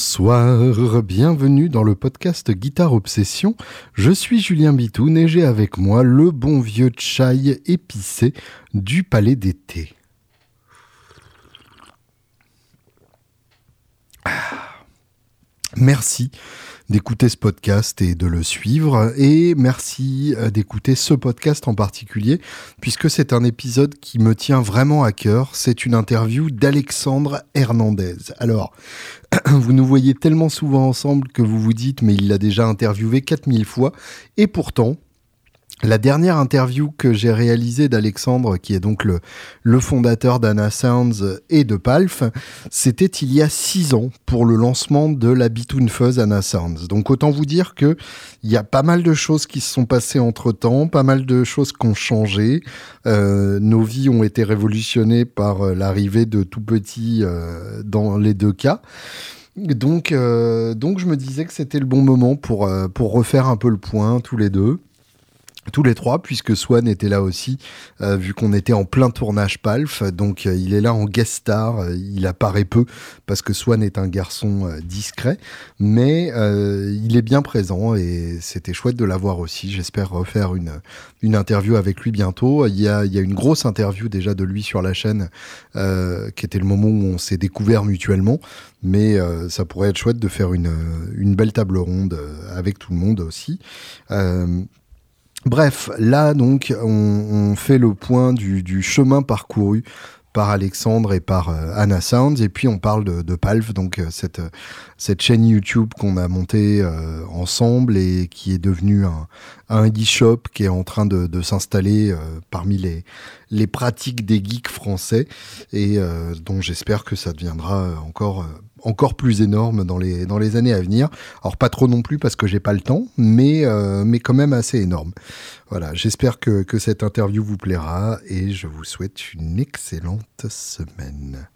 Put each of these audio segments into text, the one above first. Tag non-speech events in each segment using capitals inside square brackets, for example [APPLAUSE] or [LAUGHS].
Bonsoir, bienvenue dans le podcast Guitare Obsession. Je suis Julien Bitoun et j'ai avec moi le bon vieux chai épicé du Palais d'été. Ah. Merci d'écouter ce podcast et de le suivre. Et merci euh, d'écouter ce podcast en particulier, puisque c'est un épisode qui me tient vraiment à cœur. C'est une interview d'Alexandre Hernandez. Alors, [CLEARS THROAT] vous nous voyez tellement souvent ensemble que vous vous dites, mais il l'a déjà interviewé 4000 fois. Et pourtant, la dernière interview que j'ai réalisée d'Alexandre, qui est donc le, le fondateur d'Anna Sounds et de Palf, c'était il y a six ans pour le lancement de la Bitoon Fuzz Anna Sounds. Donc autant vous dire que il y a pas mal de choses qui se sont passées entre temps, pas mal de choses qui ont changé. Euh, nos vies ont été révolutionnées par euh, l'arrivée de tout petits euh, dans les deux cas. Donc, euh, donc je me disais que c'était le bon moment pour, euh, pour refaire un peu le point tous les deux tous les trois, puisque Swan était là aussi, euh, vu qu'on était en plein tournage Palf. Donc euh, il est là en guest star. Euh, il apparaît peu parce que Swan est un garçon discret, mais il est bien présent et c'était chouette de l'avoir aussi. J'espère refaire une, interview avec lui bientôt. Il y, a, une grosse interview déjà de lui sur la chaîne, qui était le moment où on s'est découvert mutuellement. Mais ça pourrait être chouette de faire une, belle table ronde avec tout le monde aussi. Euh, Bref, là donc, on, fait le point du, chemin parcouru par Alexandre et par euh, Anna Sounds, et puis on parle de, Palf, donc euh, cette, cette chaîne YouTube qu'on a montée euh, ensemble et qui est devenue un, un e-shop qui est en train de, s'installer parmi les, les pratiques des geeks français, et dont j'espère que ça deviendra encore encore plus énorme dans les, dans les années à venir. Alors pas trop non plus parce que j'ai pas le temps, mais, euh, mais quand même assez énorme. Voilà, j'espère que, que cette interview vous plaira et je vous souhaite une excellente semaine.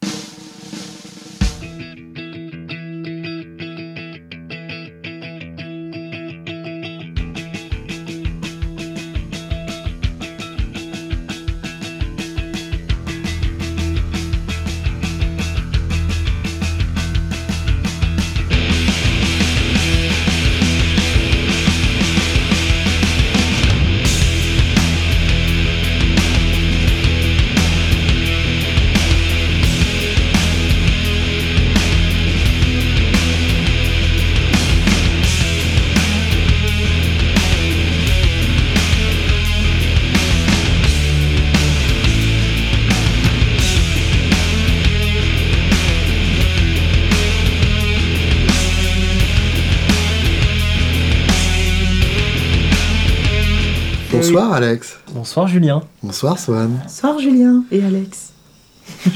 Bonsoir Alex. Bonsoir Julien. Bonsoir Swan. Bonsoir Julien et Alex. [LAUGHS]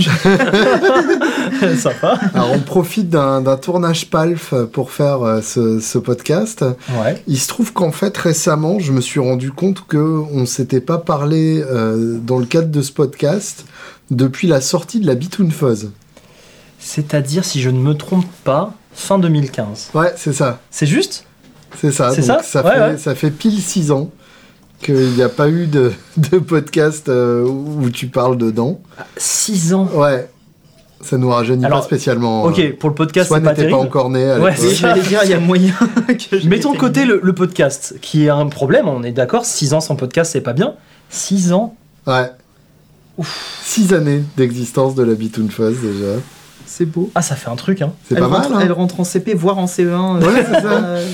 Sympa. Alors on profite d'un tournage PALF pour faire euh, ce, ce podcast. Ouais. Il se trouve qu'en fait récemment, je me suis rendu compte que on s'était pas parlé euh, dans le cadre de ce podcast depuis la sortie de la Bitoon Fuzz. C'est-à-dire, si je ne me trompe pas, fin 2015. Ouais, c'est ça. C'est juste? C'est ça. C'est Donc, ça? fait, Ouais, ouais. ça fait pile six ans qu'il n'y a pas eu de, de podcast euh, où tu parles dedans. 6 ans. Ouais. Ça nous rajeunit Alors, pas spécialement. Ok, pour le podcast, c'est pas terrible. pas encore né à Ouais, j'allais dire, il y a moyen [LAUGHS] que je Mettons de côté le, le podcast, qui est un problème, on est d'accord, 6 ans sans podcast, c'est pas bien. 6 ans Ouais. Six années d'existence de la Bitoon Fuzz déjà. C'est beau. Ah, ça fait un truc, hein. C'est elle, pas rentre, mal. elle Hein rentre en CP, voire en CE1. Ouais, c'est [LAUGHS] ça. Euh,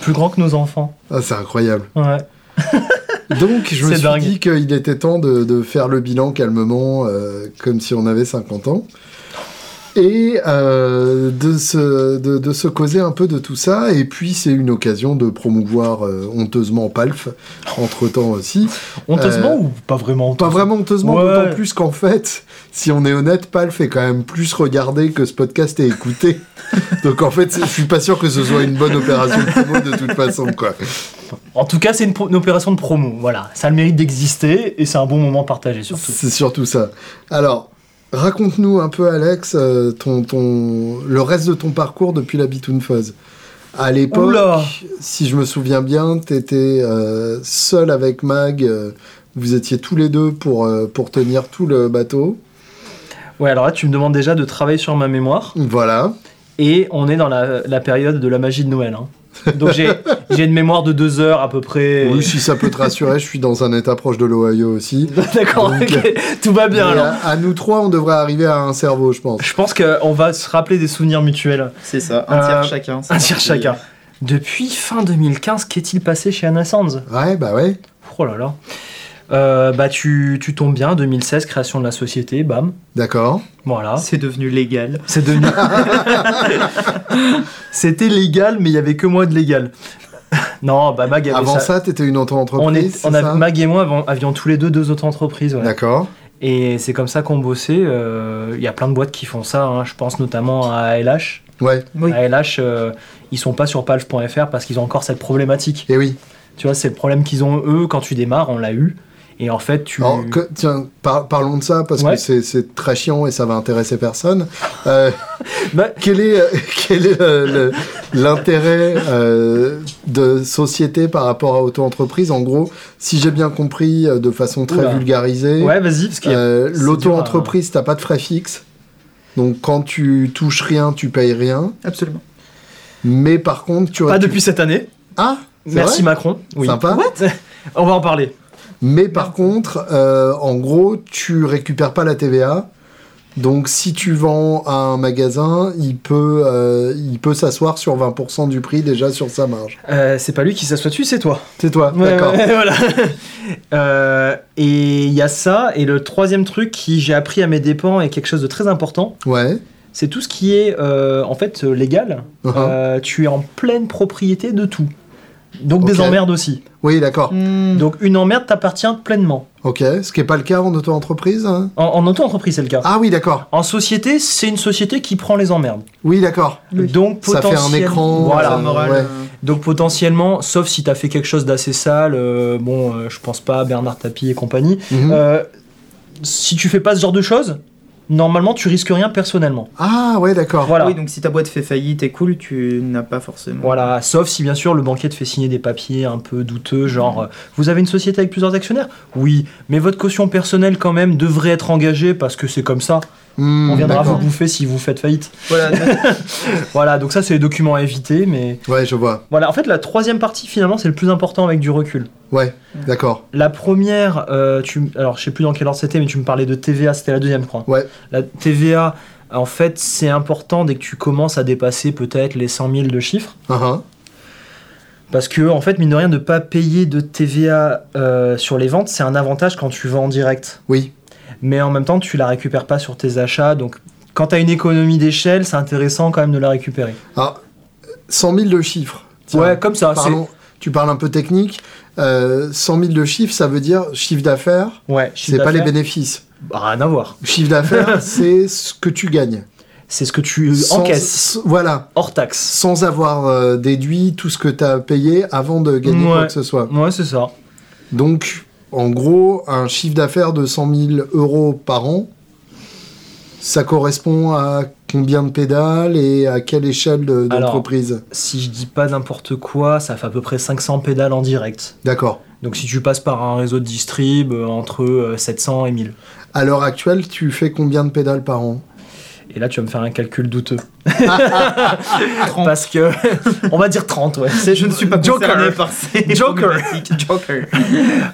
Plus grand que nos enfants. Ah, c'est incroyable. Ouais. [LAUGHS] Donc, je me suis dingue. dit qu'il était temps de, de faire le bilan calmement, euh, comme si on avait 50 ans. Et euh, de, se, de, de se causer un peu de tout ça. Et puis, c'est une occasion de promouvoir euh, honteusement Palf, entre-temps aussi. Honteusement Euh, ou pas vraiment Pas vraiment honteusement, Ouais. d'autant plus qu'en fait, si on est honnête, Palf est quand même plus regardé que ce podcast est écouté. [LAUGHS] Donc en fait, je suis pas sûr que ce soit une bonne opération de promo de toute façon, quoi. En tout cas, c'est une opération de promo. Voilà, ça a le mérite d'exister et c'est un bon moment partagé surtout. C'est surtout ça. Alors, raconte-nous un peu, Alex, euh, ton, ton, le reste de ton parcours depuis la Bitoon Fuzz. À l'époque, si je me souviens bien, tu étais seul avec Mag. euh, vous étiez tous les deux pour, euh, pour tenir tout le bateau. Ouais, alors là, tu me demandes déjà de travailler sur ma mémoire. Voilà. Et on est dans la, la période de la magie de Noël. hein. Donc j'ai une mémoire de deux heures à peu près. Oui, si ça peut te rassurer, je suis dans un état proche de l'Ohio aussi. [LAUGHS] D'accord, Donc, ok. tout va bien alors. à, à nous trois, on devrait arriver à un cerveau, je pense. Je pense qu'on va se rappeler des souvenirs mutuels. C'est ça, un tiers Euh, chacun. Un tiers chacun. Depuis fin 2015, qu'est-il passé chez Anna Sands? Ouais, bah ouais. Oh là là. Euh, bah tu, tu tombes bien, 2016, création de la société, bam. D'accord. Voilà. C'est devenu légal. C'est devenu. [LAUGHS] C'était légal, mais il y avait que moi de légal. non, bah Mag avait Avant ça. ça, t'étais une auto-entreprise. on, est, on Mag et moi avons- avions tous les deux deux auto-entreprises. ouais. D'accord. Et c'est comme ça qu'on bossait. euh, Il y a plein de boîtes qui font ça. hein. Je pense notamment à ALH. Ouais. Oui. ALH, euh, ils sont pas sur palf.fr parce qu'ils ont encore cette problématique. Et oui. Tu vois, c'est le problème qu'ils ont eux quand tu démarres, on l'a eu. Et en fait, tu. Alors, que- tiens, par- parlons de ça parce Ouais. que c'est- très chiant et ça va intéresser personne. Euh, [LAUGHS] Bah, quel est, euh, [LAUGHS] quel est le- l'intérêt euh, de société par rapport à auto-entreprise? En gros, si j'ai bien compris de façon très Oula. vulgarisée, ouais, vas-y, euh, l'auto-entreprise, t'as pas de frais fixes. Donc quand tu touches rien, tu payes rien. Absolument. Mais par contre, tu Pas tu- depuis cette année. Ah Merci Macron. Oui. Sympa. [LAUGHS] On va en parler. Mais par contre, euh, en gros, tu récupères pas la TVA. Donc, si tu vends à un magasin, il peut, euh, il peut s'asseoir sur 20% du prix déjà sur sa marge. Euh, c'est pas lui qui s'assoit dessus, c'est toi. C'est toi, Ouais, d'accord. ouais, [LAUGHS] voilà. Euh, et il y a ça. Et le troisième truc qui j'ai appris à mes dépens est quelque chose de très important. Ouais. C'est tout ce qui est en fait légal. Uh-huh. Tu es en pleine propriété de tout. Donc des emmerdes aussi. Oui, d'accord. Hmm. Donc une emmerde t'appartient pleinement. Ok. Ce qui n'est pas le cas en auto-entreprise. hein En, en auto-entreprise, c'est le cas. ah oui, d'accord. En société, c'est une société qui prend les emmerdes. Oui, d'accord. Oui. Donc Ça fait un écran, Voilà. La euh, ouais. euh, Donc potentiellement, sauf si t'as fait quelque chose d'assez sale, euh, bon, euh, je pense pas à Bernard Tapie et compagnie. Mhm. Euh, si tu fais pas ce genre de choses, normalement tu risques rien personnellement. Ah ouais, d'accord. Voilà. Oui, donc si ta boîte fait faillite et cool, tu n'as pas forcément. Voilà, sauf si bien sûr le banquier te fait signer des papiers un peu douteux, genre euh, vous avez une société avec plusieurs actionnaires? Oui, mais votre caution personnelle quand même devrait être engagée parce que c'est comme ça. On viendra vous bouffer si vous faites faillite. Voilà. [LAUGHS] Voilà, donc ça c'est les documents à éviter, mais Ouais, je vois. voilà, en fait la troisième partie finalement c'est le plus important avec du recul. Ouais, d'accord. La première, euh, tu, alors je sais plus dans quel ordre c'était, mais tu me parlais de TVA, c'était la deuxième, je crois. Ouais. La TVA, en fait, c'est important dès que tu commences à dépasser peut-être les 100 000 de chiffres. Uh-huh. Parce que, en fait, mine de rien, de pas payer de TVA euh, sur les ventes, c'est un avantage quand tu vends en direct. Oui. Mais en même temps, tu la récupères pas sur tes achats. Donc, quand tu as une économie d'échelle, c'est intéressant quand même de la récupérer. Alors, 100 000 de chiffres. Tiens, ouais, comme ça. Parlons, tu parles un peu technique. Euh, 100 000 de chiffres, ça veut dire chiffre d'affaires, Ouais, chiffre c'est pas les bénéfices. bah, Rien à voir. Chiffre d'affaires, [LAUGHS] c'est ce que tu gagnes. C'est ce que tu Sans- encaisses Voilà, hors taxe. sans avoir euh, déduit tout ce que tu as payé avant de gagner Ouais. quoi que ce soit. Ouais, c'est ça. Donc, en gros, un chiffre d'affaires de 100 000 euros par an, ça correspond à combien de pédales et à quelle échelle de- d'entreprise Si je dis pas n'importe quoi, ça fait à peu près 500 pédales en direct. D'accord. Donc si tu passes par un réseau de distrib, euh, entre euh, 700 et 1000. À l'heure actuelle, tu fais combien de pédales par an? Et là, tu vas me faire un calcul douteux. 30. [LAUGHS] Parce que, [LAUGHS] on va dire 30, ouais. Je ne suis pas Joker. par ces [LAUGHS] Joker. Joker.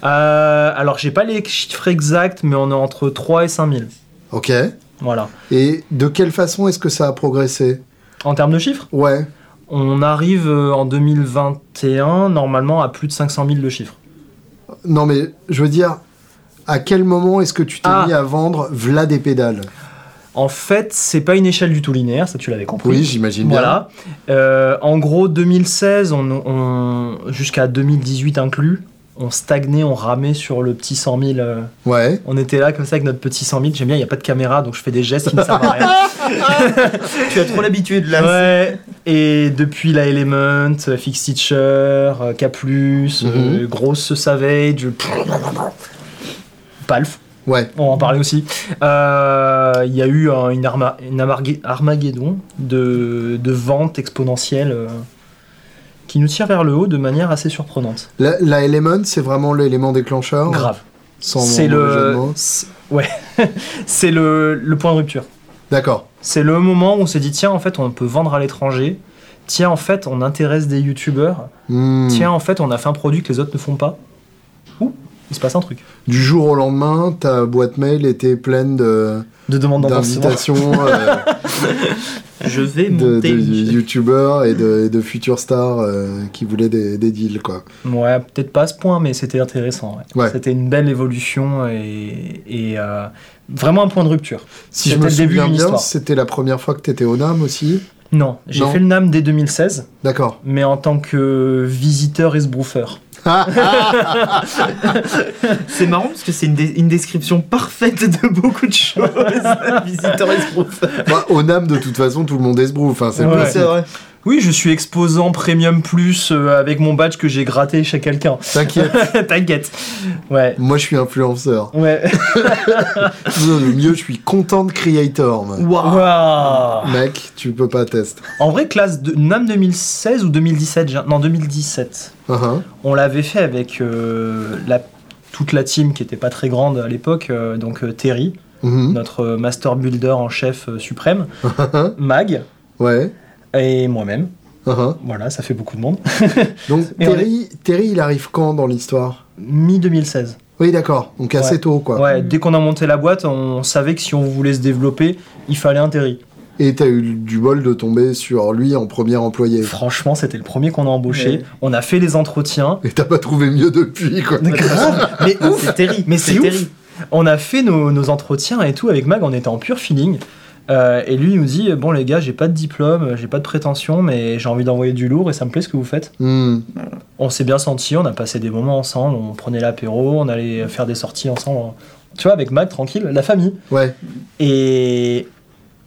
Euh, alors, j'ai pas les chiffres exacts, mais on est entre 3 et 5000. Ok. Voilà. Et de quelle façon est-ce que ça a progressé? En termes de chiffres, Ouais. on arrive euh, en 2021, normalement, à plus de 500 000 de chiffres. Non, mais je veux dire, à quel moment est-ce que tu t'es Ah. mis à vendre v'là des pédales En fait, c'est pas une échelle du tout linéaire, ça tu l'avais compris. Oui, j'imagine bien. Voilà. Euh, en gros, 2016, on, on- jusqu'à 2018 inclus, on stagnait, on ramait sur le petit 100 000. euh, Ouais. on était là comme ça avec notre petit 100 000. J'aime bien, il n'y a pas de caméra, donc je fais des gestes qui ne servent à rien. [LAUGHS] tu as trop l'habitude là. ouais. Et depuis la Element, euh, Fix Teacher, euh, K+, Mhm. euh, Grosse Savage, Palf, Ouais. on en parlait aussi. Euh, Il y a eu un- une, arma- une Armageddon de, de ventes exponentielles euh, qui nous tire vers le haut de manière assez surprenante. La, la Element, c'est vraiment l'élément déclencheur. Grave. Sans C'est le, ouais, [LAUGHS] c'est le, le point de rupture. D'accord. C'est le moment où on s'est dit tiens, en fait, on peut vendre à l'étranger. Tiens, en fait, on intéresse des youtubeurs. Hmm. Tiens, en fait, on a fait un produit que les autres ne font pas. Ouh, il se passe un truc. Du jour au lendemain, ta boîte mail était pleine de De demande d'embauchement. d'invitations euh, [LAUGHS] Je vais de, monter. de youtubeurs et de, futures stars euh, qui voulaient des, des deals, quoi. Ouais, peut-être pas à ce point, mais c'était intéressant. ouais. Ouais. C'était une belle évolution et, et, euh, vraiment un point de rupture. Si je me le début souviens bien, c'était la première fois que tu étais au NAM aussi? Non, j'ai fait le NAM dès 2016, D'accord. mais en tant que visiteur et sbroofer. [LAUGHS] C'est marrant parce que c'est une, description parfaite de beaucoup de choses. [LAUGHS] Visiteur esbrouf. Bah, au NAM, de toute façon, tout le monde est sbrouf. Enfin, c'est Ouais. pas- C'est vrai. Oui, je suis exposant Premium Plus euh, avec mon badge que j'ai gratté chez quelqu'un. T'inquiète, [LAUGHS] T'inquiète. Ouais. moi je suis influenceur. Ouais. [LAUGHS] Non, le mieux, je suis content creator. moi. Waouh. Waouh. Mec, tu peux pas tester. En vrai, classe de NAM 2016 ou 2017 j'ai- Non, 2017. Uh-huh. On l'avait fait avec euh, la, toute la team qui était pas très grande à l'époque, euh, donc euh, Terry, Mhm. notre master builder en chef euh, suprême, [LAUGHS] Mag Ouais. Et moi-même. Uh-huh. Voilà, ça fait beaucoup de monde. [LAUGHS] Donc Terry, Terry, il arrive quand dans l'histoire? Mi 2016. Oui, d'accord. Donc assez Ouais. tôt, quoi. Ouais, dès qu'on a monté la boîte, on savait que si on voulait se développer, il fallait un Terry. Et t'as eu du bol de tomber sur lui en premier employé? Franchement, c'était le premier qu'on a embauché. Ouais. On a fait les entretiens. Et t'as pas trouvé mieux depuis, quoi. Grave, mais [LAUGHS] ouf c'est terrible. Mais c'est ouf On a fait nos, nos entretiens et tout avec Mag, on était en pur feeling. Euh, et lui il nous dit Bon, les gars, j'ai pas de diplôme, j'ai pas de prétention, mais j'ai envie d'envoyer du lourd et ça me plaît ce que vous faites. Hmm. On s'est bien senti, on a passé des moments ensemble, on prenait l'apéro, on allait faire des sorties ensemble. Tu vois, avec Mag, tranquille, la famille. Ouais. Et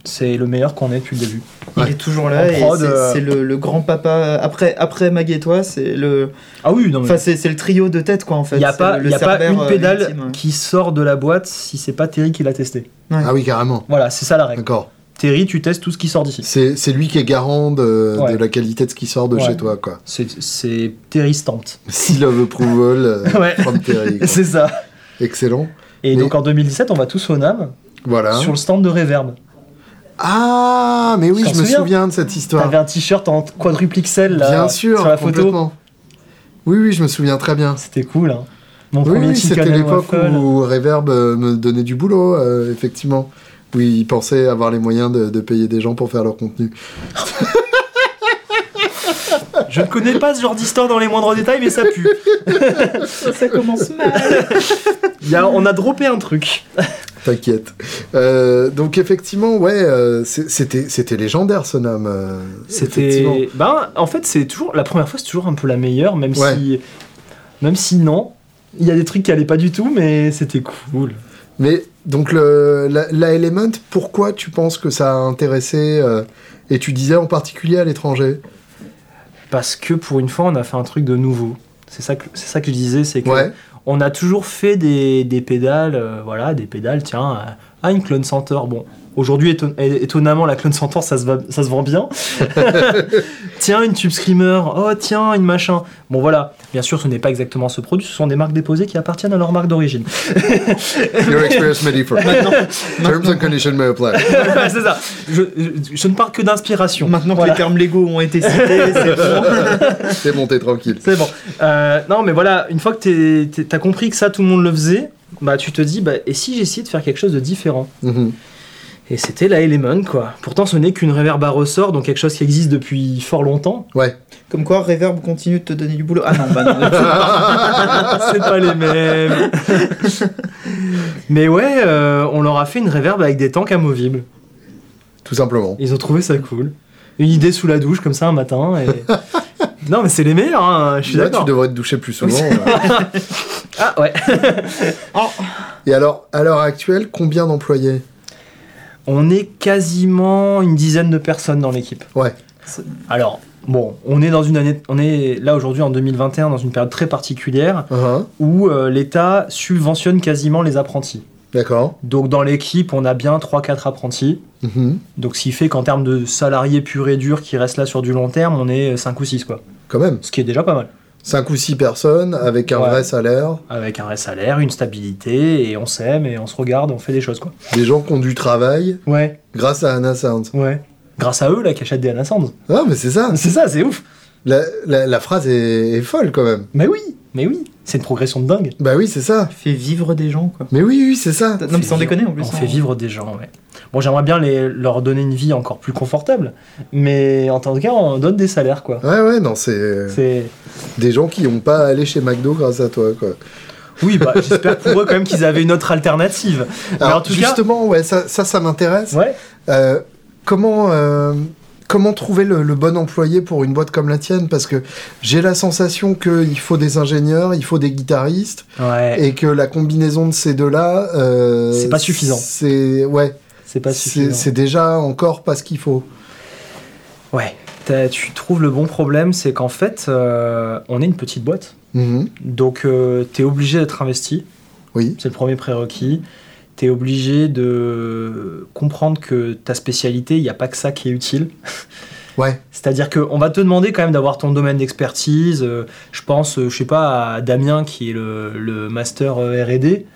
c'est le meilleur qu'on ait depuis le début. Il Ouais. est toujours là En et c'est- euh, le, le grand papa. Après, après Mag et toi, c'est le, Ah oui, non, mais. enfin c'est c'est le trio de tête quoi en fait. Il n'y a pas, le- y a pas une euh, pédale ultime, qui sort de la boîte si c'est pas Terry qui l'a testé. Ah oui, carrément. Voilà, c'est ça la règle. D'accord. Terry, tu testes tout ce qui sort d'ici. C'est c'est lui qui est garant de, Ouais. de la qualité de ce qui sort de Ouais. chez toi, quoi. C'est c'est Terry stamped. Seal of approval euh, [LAUGHS] Ouais. from Terry. [LAUGHS] C'est ça. Excellent. Et Mais- donc en 2017, on va tous au NAM Voilà. sur le stand de Reverb. Ah, mais oui, je me souviens souviens de cette histoire. T'avais un t-shirt en quadruple XL là, Bien sûr, sur la photo. complètement. Oui, oui, je me souviens très bien. C'était cool. Hein. Mon Oui, premier oui, chicken c'était l'époque où Reverb euh, me donnait du boulot, euh, effectivement. Oui, il pensait avoir les moyens de, de payer des gens pour faire leur contenu. [LAUGHS] Je ne connais pas ce genre d'histoire dans les moindres détails, mais ça pue. [LAUGHS] Ça commence mal. [LAUGHS] Il y a- on a droppé un truc. T'inquiète. Euh, donc effectivement, ouais, euh, c'était c'était légendaire ce nom. euh. C'était. Ben, en fait, c'est toujours. La première fois, c'est toujours un peu la meilleure, même Ouais. si. Même si non. Il y a des trucs qui allaient pas du tout, mais c'était cool. Mais donc le, la, la Element, pourquoi tu penses que ça a intéressé Et tu disais en particulier à l'étranger? Parce que pour une fois, on a fait un truc de nouveau. C'est ça que, c'est ça que je disais, c'est que Ouais. On a toujours fait des, pédales, euh, voilà, des pédales, tiens, ah, une Clone Centaur, bon. Aujourd'hui, éton- étonnamment, la Clone Centaur, ça se, va- ça se vend bien. [LAUGHS] tiens, une Tube Screamer, oh, tiens, une machin. Bon, voilà. Bien sûr, ce n'est pas exactement ce produit, ce sont des marques déposées qui appartiennent à leur marque d'origine. [LAUGHS] Your experience may differ. Terms and conditions may apply. [LAUGHS] c'est ça. Je, je- je ne parle que d'inspiration. Maintenant que les termes légaux ont été cités, c'est bon. T'es monté tranquille. C'est bon. Euh, non, mais voilà, une fois que t'es- t'es- t'as compris que ça, tout le monde le faisait, bah tu te dis, bah, et si j'essayais de faire quelque chose de différent? Mhm. Et c'était la Element, quoi. Pourtant, ce n'est qu'une reverb à ressort, donc quelque chose qui existe depuis fort longtemps. Ouais. Comme quoi, Reverb continue de te donner du boulot. Ah non, bah non. [LAUGHS] C'est pas les mêmes. mais ouais, euh, on leur a fait une reverb avec des tanks amovibles. Tout simplement. Ils ont trouvé ça cool. Une idée sous la douche, comme ça, un matin. Et... [LAUGHS] non, mais c'est les meilleurs, hein, je suis Ouais, d'accord. tu devrais te doucher plus souvent. Euh. [LAUGHS] Ah ouais. Et alors, à l'heure actuelle, combien d'employés? On est quasiment une dizaine de personnes dans l'équipe. Ouais. Alors, bon, on est dans une année, on est là aujourd'hui en 2021 dans une période très particulière Uh-huh. où euh, l'État subventionne quasiment les apprentis. D'accord. Donc dans l'équipe, on a bien 3-4 apprentis. Mhm. Donc ce qui fait qu'en termes de salariés purs et durs qui restent là sur du long terme, on est 5 ou 6 quoi. Quand même. Ce qui est déjà pas mal. 5 ou 6 personnes avec un Ouais. vrai salaire, Avec un vrai salaire, une stabilité, et on s'aime, et on se regarde, et on fait des choses, quoi. des gens qui ont du travail Ouais, grâce à Anna Sound. ouais. Grâce à eux, là, qui achètent des Anna Sands. Ah, mais c'est ça. C'est ça, c'est ouf. La, la- la phrase est, est folle quand même. Mais oui, mais oui. C'est une progression de dingue. Bah oui, c'est ça. Fait vivre des gens, quoi. Mais oui, oui, c'est ça. Non, mais sans déconner en plus. On hein. fait vivre des gens, ouais. Bon, j'aimerais bien les, leur donner une vie encore plus confortable, mais en tant que cas, on donne des salaires, quoi. Ouais, ouais, non, c'est C'est... des gens qui n'ont pas allé chez McDo grâce à toi, quoi. Oui, bah, j'espère pour eux quand même qu'ils avaient une autre alternative. Mais Alors, en tout cas, justement, ouais, ça, ça, ça m'intéresse. ouais. Euh, comment, euh, comment trouver le, le bon employé pour une boîte comme la tienne? Parce que j'ai la sensation qu'il faut des ingénieurs, il faut des guitaristes, Ouais, et que la combinaison de ces deux-là... euh, C'est pas suffisant. C'est ouais, c'est pas suffisant. c'est déjà encore pas ce qu'il faut. Ouais. Tu trouves le bon problème, c'est qu'en fait, euh, on est une petite boîte. Mhm. Donc, euh, t'es obligé d'être investi. Oui, C'est le premier prérequis. T'es obligé de comprendre que ta spécialité, il n'y a pas que ça qui est utile. [LAUGHS] ouais, C'est-à-dire qu'on va te demander quand même d'avoir ton domaine d'expertise. Euh, je pense, euh, je sais pas, à Damien qui est le, le master euh, R&D.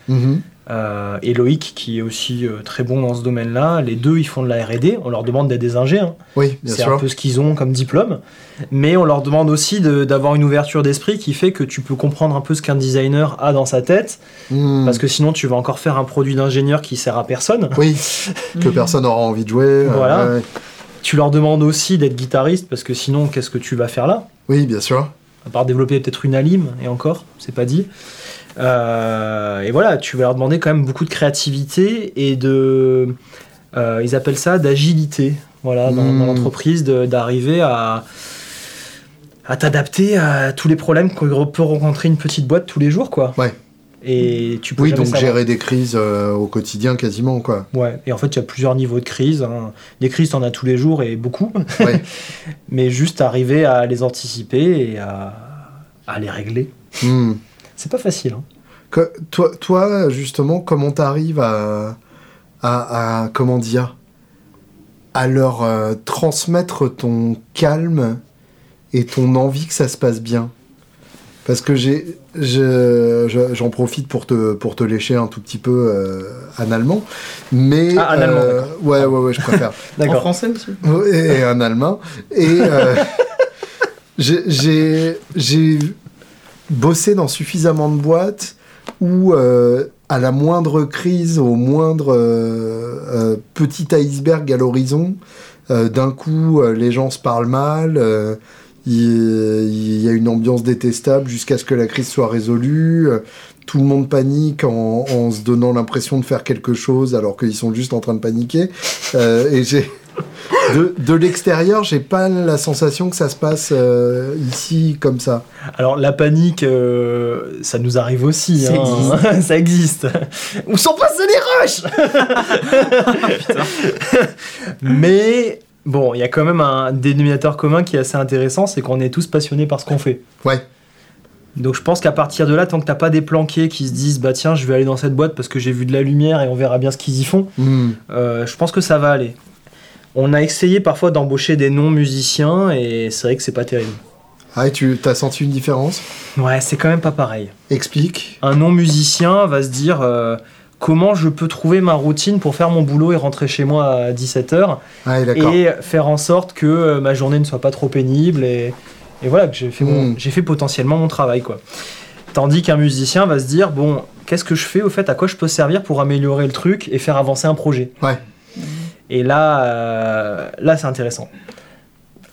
Euh, et Loïc qui est aussi euh, très bon dans ce domaine-là. Les deux, ils font de la R&D. On leur demande d'être des ingés. hein. oui, bien C'est un peu ce qu'ils ont comme diplôme. Mais on leur demande aussi de- d'avoir une ouverture d'esprit qui fait que tu peux comprendre un peu ce qu'un designer a dans sa tête. Mhm. Parce que sinon, tu vas encore faire un produit d'ingénieur qui sert à personne. Oui, [LAUGHS] que personne n'aura envie de jouer. euh, Voilà. ouais. Tu leur demandes aussi d'être guitariste parce que sinon, qu'est-ce que tu vas faire là? Oui, bien sûr. À part développer peut-être une alim, et encore, c'est pas dit. Euh, et voilà, tu vas leur demander quand même beaucoup de créativité et de. euh, ils appellent ça d'agilité, voilà, dans, Mm. dans l'entreprise, d'arriver à, à t'adapter à tous les problèmes que peut rencontrer une petite boîte tous les jours, quoi. Ouais. Et tu peux Oui, donc savoir. gérer des crises euh, au quotidien quasiment, quoi. Ouais, et en fait, il y a plusieurs niveaux de crise. hein. Des crises, t'en as tous les jours et beaucoup. Ouais. [LAUGHS] Mais juste arriver à les anticiper et à, à les régler. Mhm. C'est pas facile. hein. Que- toi, toi, justement, comment t'arrives à, à, à- comment dire, à leur euh, transmettre ton calme et ton envie que ça se passe bien? Parce que j'ai, je- je- j'en profite pour te, pour te lécher un tout petit peu euh, analement, mais Ah, analement, euh, d'accord. ouais, ouais, ouais, je préfère. [LAUGHS] En français aussi. et un allemand. Et euh, [LAUGHS] j'ai- j'ai j'ai bossé dans suffisamment de boîtes où, euh, à la moindre crise, au moindre euh, euh, petit iceberg à l'horizon, euh, d'un coup, euh, les gens se parlent mal. il y a une ambiance détestable jusqu'à ce que la crise soit résolue. Tout le monde panique en, en se donnant l'impression de faire quelque chose alors qu'ils sont juste en train de paniquer. Et j'ai de, de l'extérieur, j'ai pas la sensation que ça se passe euh, ici comme ça. Alors, la panique, euh, ça nous arrive aussi. Ça hein. [LAUGHS] ça existe. Où sont passés les rushs? [LAUGHS] Mais bon, il y a quand même un dénominateur commun qui est assez intéressant c'est qu'on est tous passionnés par ce qu'on fait. Ouais. Donc je pense qu'à partir de là, tant que t'as pas des planqués qui se disent bah tiens je vais aller dans cette boîte parce que j'ai vu de la lumière et on verra bien ce qu'ils y font, Hmm. euh, je pense que ça va aller. On a essayé parfois d'embaucher des non-musiciens et c'est vrai que c'est pas terrible. Ah, et tu as senti une différence? Ouais, c'est quand même pas pareil. Explique. Un non-musicien va se dire euh, comment je peux trouver ma routine pour faire mon boulot et rentrer chez moi à 17h Ah, et d'accord. et faire en sorte que euh, ma journée ne soit pas trop pénible et, et voilà que j'ai fait, Mm. j'ai fait potentiellement mon travail quoi. Tandis qu'un musicien va se dire bon qu'est-ce que je fais au fait à quoi je peux servir pour améliorer le truc et faire avancer un projet? Ouais. Et là euh, là c'est intéressant.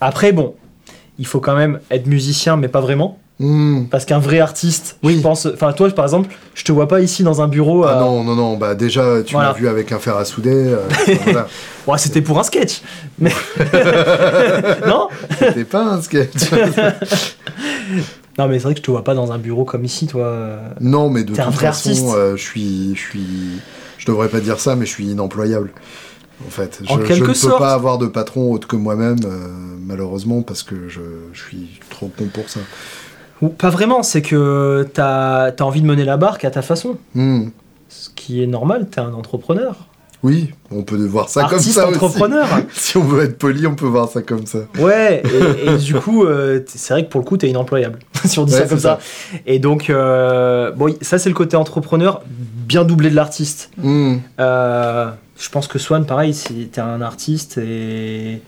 Après bon il faut quand même être musicien mais pas vraiment Hmm. parce qu'un vrai artiste Oui. je pense enfin toi par exemple je te vois pas ici dans un bureau Ah à- non, non, non, bah déjà, tu Voilà. m'as vu avec un fer à souder. euh, [LAUGHS] voilà. Ouais, c'était pour un sketch mais [LAUGHS] non C'était pas un sketch. [LAUGHS] non mais c'est vrai que je te vois pas dans un bureau comme ici toi non, mais de toute vrai façon, euh, je suis, je suis, je devrais pas dire ça, mais je suis inemployable. En fait, je, En je quelque ne peux pas avoir de patron autre que moi-même, euh, malheureusement, parce que je, je suis trop con pour ça. Ou pas vraiment, c'est que t'as as envie de mener la barque à ta façon. Hmm. Ce qui est normal, t'es un entrepreneur. Oui, on peut voir ça Artiste comme ça aussi. entrepreneur. [LAUGHS] Si on veut être poli, on peut voir ça comme ça. Ouais, et, et du coup, euh, c'est vrai que pour le coup, t'es inemployable, [LAUGHS] si on dit Ouais, ça comme ça. Et donc, euh, bon, ça c'est le côté entrepreneur, bien doublé de l'artiste. Hmm. Euh, je pense que Swan, pareil, si t'es un artiste et,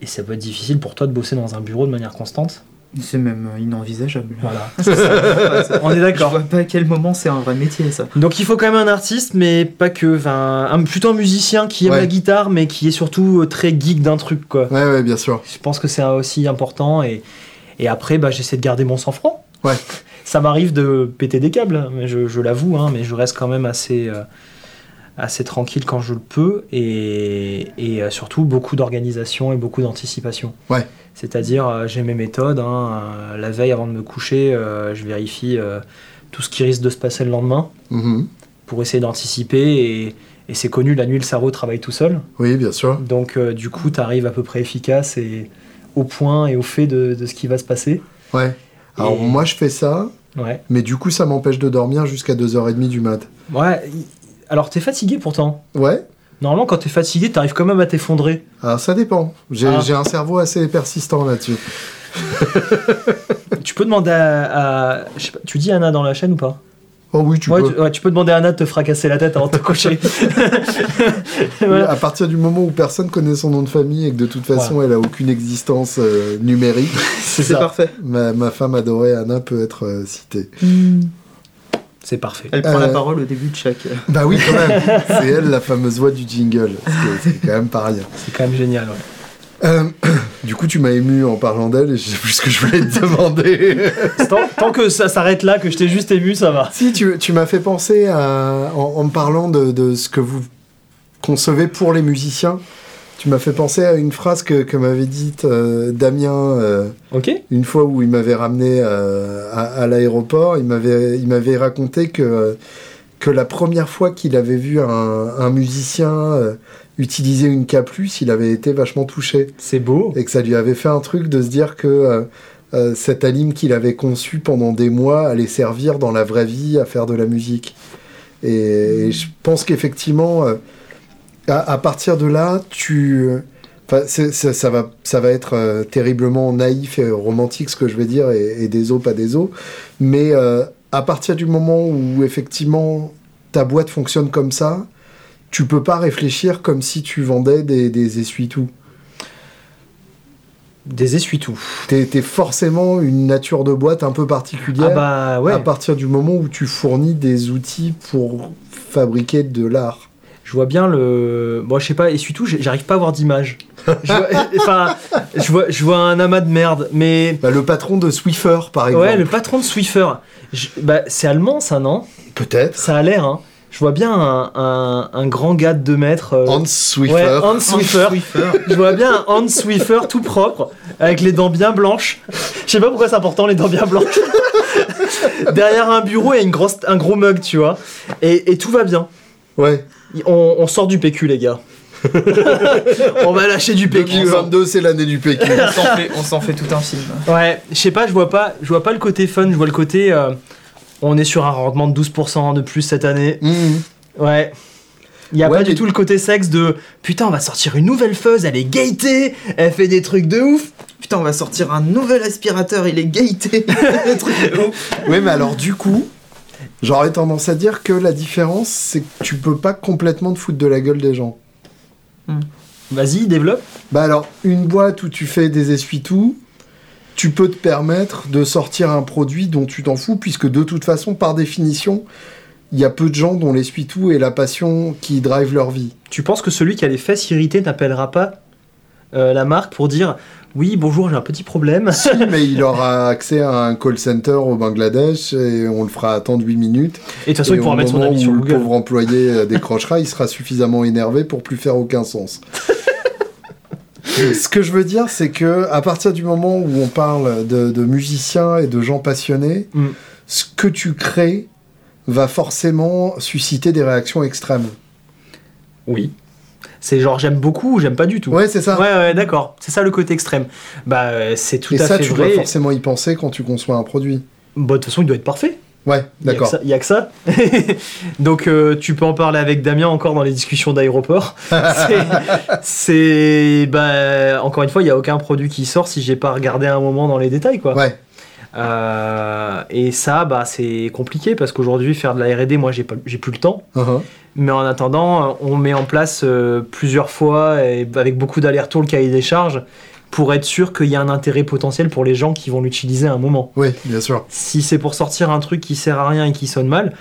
et ça peut être difficile pour toi de bosser dans un bureau de manière constante. C'est même euh, inenvisageable. Voilà, [LAUGHS] Ça- on est Je d'accord. vois pas à quel moment c'est un vrai métier ça. Donc il faut quand même un artiste, mais pas que. Enfin, un, plutôt un musicien qui aime Ouais. la guitare, mais qui est surtout euh, très geek d'un truc, quoi. Ouais, ouais, bien sûr. Je pense que c'est aussi important. Et, et après, bah, j'essaie de garder mon sang-froid. Ouais. [LAUGHS] Ça m'arrive de péter des câbles, hein, mais je, je l'avoue, hein, mais je reste quand même assez, euh, assez tranquille quand je le peux. Et, et surtout, beaucoup d'organisation et beaucoup d'anticipation. Ouais. C'est-à-dire, euh, j'ai mes méthodes. hein, euh, la veille, avant de me coucher, euh, je vérifie tout ce qui risque de se passer le lendemain Mhm. pour essayer d'anticiper. Et, et c'est connu, la nuit, le cerveau travaille tout seul. Oui, bien sûr. Donc, euh, du coup, tu arrives à peu près efficace et au point et au fait de, de ce qui va se passer. Ouais. Alors moi, je fais ça, Ouais. mais du coup, ça m'empêche de dormir jusqu'à 2h30 du mat. Ouais. Alors, t'es fatigué pourtant. Ouais. Normalement, quand t'es fatigué, t'arrives quand même à t'effondrer. Alors ça dépend. J'ai Ah. j'ai un cerveau assez persistant là-dessus. [LAUGHS] tu peux demander à. à- je sais pas, tu dis Anna dans la chaîne ou pas? Oh oui, tu ouais, peux. tu, ouais, tu peux demander à Anna de te fracasser la tête avant de te coucher. [LAUGHS] Voilà. À partir du moment où personne connaît son nom de famille et que de toute façon elle a aucune existence euh, numérique, [LAUGHS] C'est parfait. ma, ma femme adorée Anna peut être euh, citée. C'est parfait. Elle prend Euh, la parole au début de chaque. Bah oui, quand même. [LAUGHS] C'est elle la fameuse voix du jingle. ce qui est- ce qui est quand même pas rien. C'est quand même génial. ouais. Euh, [CLEARS THROAT] du coup, tu m'as ému en parlant d'elle et je sais plus ce que je voulais te demander. [LAUGHS] Tant, tant que ça s'arrête là, que je t'ai juste ému, ça va. si, tu, tu m'as fait penser à, en, en me parlant de, de ce que vous concevez pour les musiciens. Tu m'as fait penser à une phrase que, que m'avait dite euh, Damien euh, une fois où il m'avait ramené euh, à, à l'aéroport. Il m'avait, il m'avait raconté que, que la première fois qu'il avait vu un, un musicien euh, utiliser une K+, il avait été vachement touché. C'est beau. et que ça lui avait fait un truc de se dire que cette anime qu'il avait conçue pendant des mois allait servir dans la vraie vie à faire de la musique. Et, et je pense qu'effectivement, à, à partir de là, tu... Enfin, c'est- c'est- ça, va, ça va être euh, terriblement naïf et romantique ce que je vais dire, et, et des os, pas des os. Mais euh, à partir du moment où effectivement ta boîte fonctionne comme ça, tu peux pas réfléchir comme si tu vendais des, des essuie-tout. Des essuie-tout. T'es t'es forcément une nature de boîte un peu particulière Ah bah ouais. à partir du moment où tu fournis des outils pour fabriquer de l'art. Je vois bien le. Bon, je sais pas, essuie-tout, j'ai- j'arrive pas à avoir d'image. Je vois- [LAUGHS] Enfin, je vois, je vois un amas de merde, mais. Bah, le patron de Swiffer, par exemple. Ouais, le patron de Swiffer. Je- Bah, c'est allemand, ça, non? Peut-être. Ça a l'air, hein. Je vois bien un, un- un grand gars de 2 mètres. euh, Hans Swiffer. Ouais, Hans Swiffer. Swiffer. Je vois bien un Hans Swiffer tout propre, avec les dents bien blanches. Je sais pas pourquoi c'est important, les dents bien blanches. [LAUGHS] Derrière un bureau, il y a une grosse, un gros mug, tu vois. Et, et tout va bien. Ouais. On, on sort du PQ, les gars. [LAUGHS] on va lâcher du PQ. hein. 2022, c'est l'année du PQ. On s'en fait, on s'en fait tout un film. Ouais, je sais pas, je vois pas, je vois pas le côté fun, je vois le côté. euh, on est sur un rendement de 12% de plus cette année. Mhm. Ouais. Il y a Ouais, pas du tout le côté sexe de putain, on va sortir une nouvelle fuzz, elle est gatée, elle fait des trucs de ouf. Putain, on va sortir un nouvel aspirateur, il est [LAUGHS] [LAUGHS] ouf. Ouais, mais alors du coup, j'aurais tendance à dire que la différence, c'est que tu peux pas complètement te foutre de la gueule des gens. Vas-y, développe. Bah alors, une boîte où tu fais des essuie-tout, tu peux te permettre de sortir un produit dont tu t'en fous, puisque de toute façon, par définition, il y a peu de gens dont l'essuie-tout est la passion qui drive leur vie. Tu penses que celui qui a les fesses irritées n'appellera pas euh, la marque pour dire oui, bonjour, j'ai un petit problème. Si, [LAUGHS] mais il aura accès à un call center au Bangladesh et on le fera attendre 8 minutes. Et de toute façon, et il pourra mettre son avis sur le Google. pauvre employé euh, décrochera, il sera suffisamment énervé pour plus faire aucun sens. Ce que je veux dire, c'est que à partir du moment où on parle de, de musiciens et de gens passionnés, Mm. ce que tu crées va forcément susciter des réactions extrêmes. Oui. C'est genre j'aime beaucoup ou j'aime pas du tout. Ouais, c'est ça. Ouais, ouais, d'accord. C'est ça le côté extrême. Bah, euh, c'est tout et à ça, fait tu vrai. dois forcément y penser quand tu conçois un produit. Bah, de toute façon, il doit être parfait. Ouais, Il y a que d'accord. ça- a que ça. [LAUGHS] Donc euh, tu peux en parler avec Damien encore dans les discussions d'aéroport. [LAUGHS] C'est- bah encore une fois, il y a aucun produit qui sort si j'ai pas regardé un moment dans les détails quoi. Ouais, Euh, et ça bah c'est compliqué parce qu'aujourd'hui faire de la R&D, moi j'ai pas j'ai plus le temps. uh-huh. Mais en attendant, euh, on met en place euh, plusieurs fois et avec beaucoup d'allers-retours le cahier des charges pour être sûr qu'il y a un intérêt potentiel pour les gens qui vont l'utiliser à un moment. oui, bien sûr. Si c'est pour sortir un truc qui sert à rien et qui sonne mal,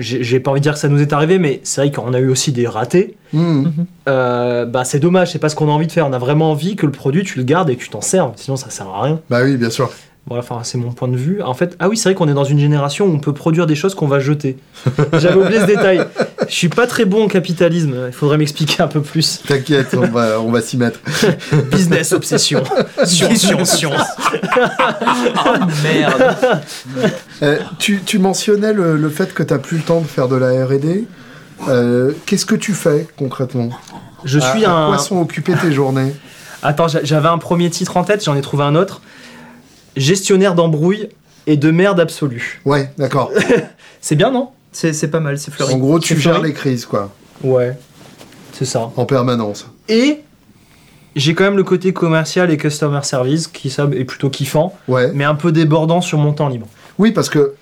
j'ai pas envie de dire que ça nous est arrivé, mais c'est vrai qu'on a eu aussi des ratés. Hmm. Euh, bah c'est dommage, c'est pas ce qu'on a envie de faire. On a vraiment envie que le produit tu le gardes et que tu t'en serves, sinon ça sert à rien. Bah oui, bien sûr. Voilà, enfin c'est mon point de vue. En fait, ah oui, c'est vrai qu'on est dans une génération où on peut produire des choses qu'on va jeter. [LAUGHS] J'avais oublié ce détail. Je suis pas très bon en capitalisme. Il faudrait m'expliquer un peu plus. T'inquiète, on va, on va s'y mettre. [LAUGHS] Business obsession. Sion, sion, sion. Oh merde Euh, tu, tu mentionnais le, le fait que t'as plus le temps de faire de la R&D. Euh, Qu'est-ce que tu fais concrètement? Je suis à, à un. quoi sont occupées tes journées? Attends, j'a- j'avais un premier titre en tête, j'en ai trouvé un autre. Gestionnaire d'embrouille et de merde absolue. Ouais, d'accord. [LAUGHS] C'est bien, non? C'est pas mal, c'est fleuri. En gros, tu gères fleuri les crises, quoi, Ouais. C'est ça. en permanence. Et j'ai quand même le côté commercial et customer service qui ça est plutôt kiffant, Ouais. mais un peu débordant sur mon temps libre. Oui, parce que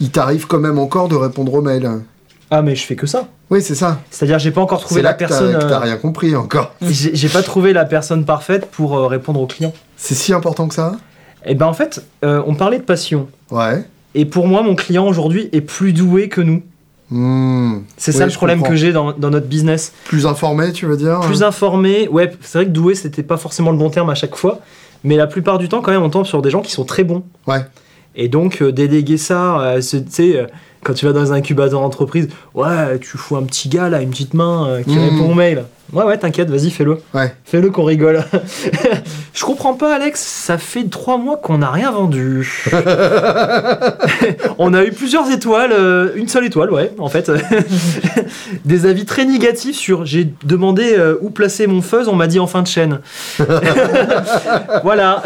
il t'arrive quand même encore de répondre aux mails. Ah, mais je fais que ça. Oui, c'est ça. C'est-à-dire, j'ai pas encore trouvé là la personne. t'as euh, rien compris encore. [LAUGHS] J'ai j'ai pas trouvé la personne parfaite pour euh, répondre aux clients. C'est si important que ça? Et ben en fait, euh, on parlait de passion. Ouais. Et pour moi, mon client aujourd'hui est plus doué que nous. Hmm. C'est ça le problème comprends. que j'ai dans, dans notre business. Plus informé, tu veux dire Plus informé, ouais, c'est vrai que doué, c'était pas forcément le bon terme à chaque fois. Mais la plupart du temps, quand même, on tombe sur des gens qui sont très bons. Ouais. Et donc, euh, déléguer ça, euh, ce- tu sais, euh, quand tu vas dans un incubateur d'entreprise, ouais, tu fous un petit gars là, une petite main euh, qui Mhm. répond au mail. Ouais, ouais, t'inquiète, vas-y, fais-le. Ouais. Fais-le qu'on rigole. [LAUGHS] Je comprends pas, Alex, ça fait trois mois qu'on n'a rien vendu. [LAUGHS] On a eu plusieurs étoiles, euh, une seule étoile, ouais, en fait. [LAUGHS] Des avis très négatifs sur j'ai demandé euh, où placer mon fuzz, on m'a dit en fin de chaîne. voilà.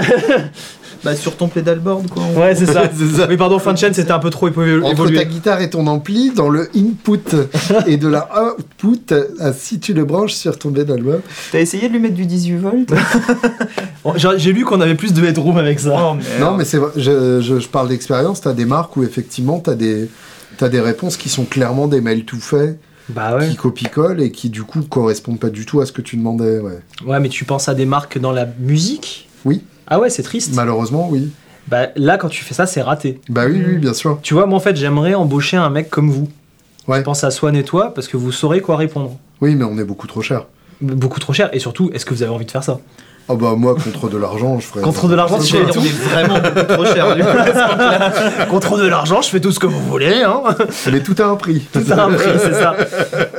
Bah sur ton pedalboard quoi. Ouais, c'est ça. Oui, pardon, fin de chaîne, c'était un peu trop évo- Entre évolué. ta guitare et ton ampli, dans le input [LAUGHS] et de la output, ah, si tu le branches sur ton pedalboard. T'as essayé de lui mettre du 18 volts [LAUGHS] J'ai lu qu'on avait plus de headroom avec ça. Oh. Non, mais c'est vrai, je, je, je parle d'expérience. T'as des marques où effectivement t'as des, t'as des réponses qui sont clairement des mails tout faits, Bah ouais. qui copie-collent et qui du coup correspondent pas du tout à ce que tu demandais. Ouais. Ouais, mais tu penses à des marques dans la musique? Oui. Ah ouais, c'est triste. Malheureusement, oui. Bah là, quand tu fais ça, c'est raté. Bah oui, oui, bien sûr. Tu vois, moi en fait, j'aimerais embaucher un mec comme vous. Ouais. Je pense à Swan et toi parce que vous saurez quoi répondre. Oui, mais on est beaucoup trop cher. Beaucoup trop cher et surtout, est-ce que vous avez envie de faire ça? Oh bah moi, contre de l'argent, je ferais. Contre de l'argent, Je tu fais on est vraiment beaucoup trop cher du coup. [LAUGHS] Contre de l'argent, je fais tout ce que vous voulez. Hein Mais tout a un prix. tout a un prix, c'est ça.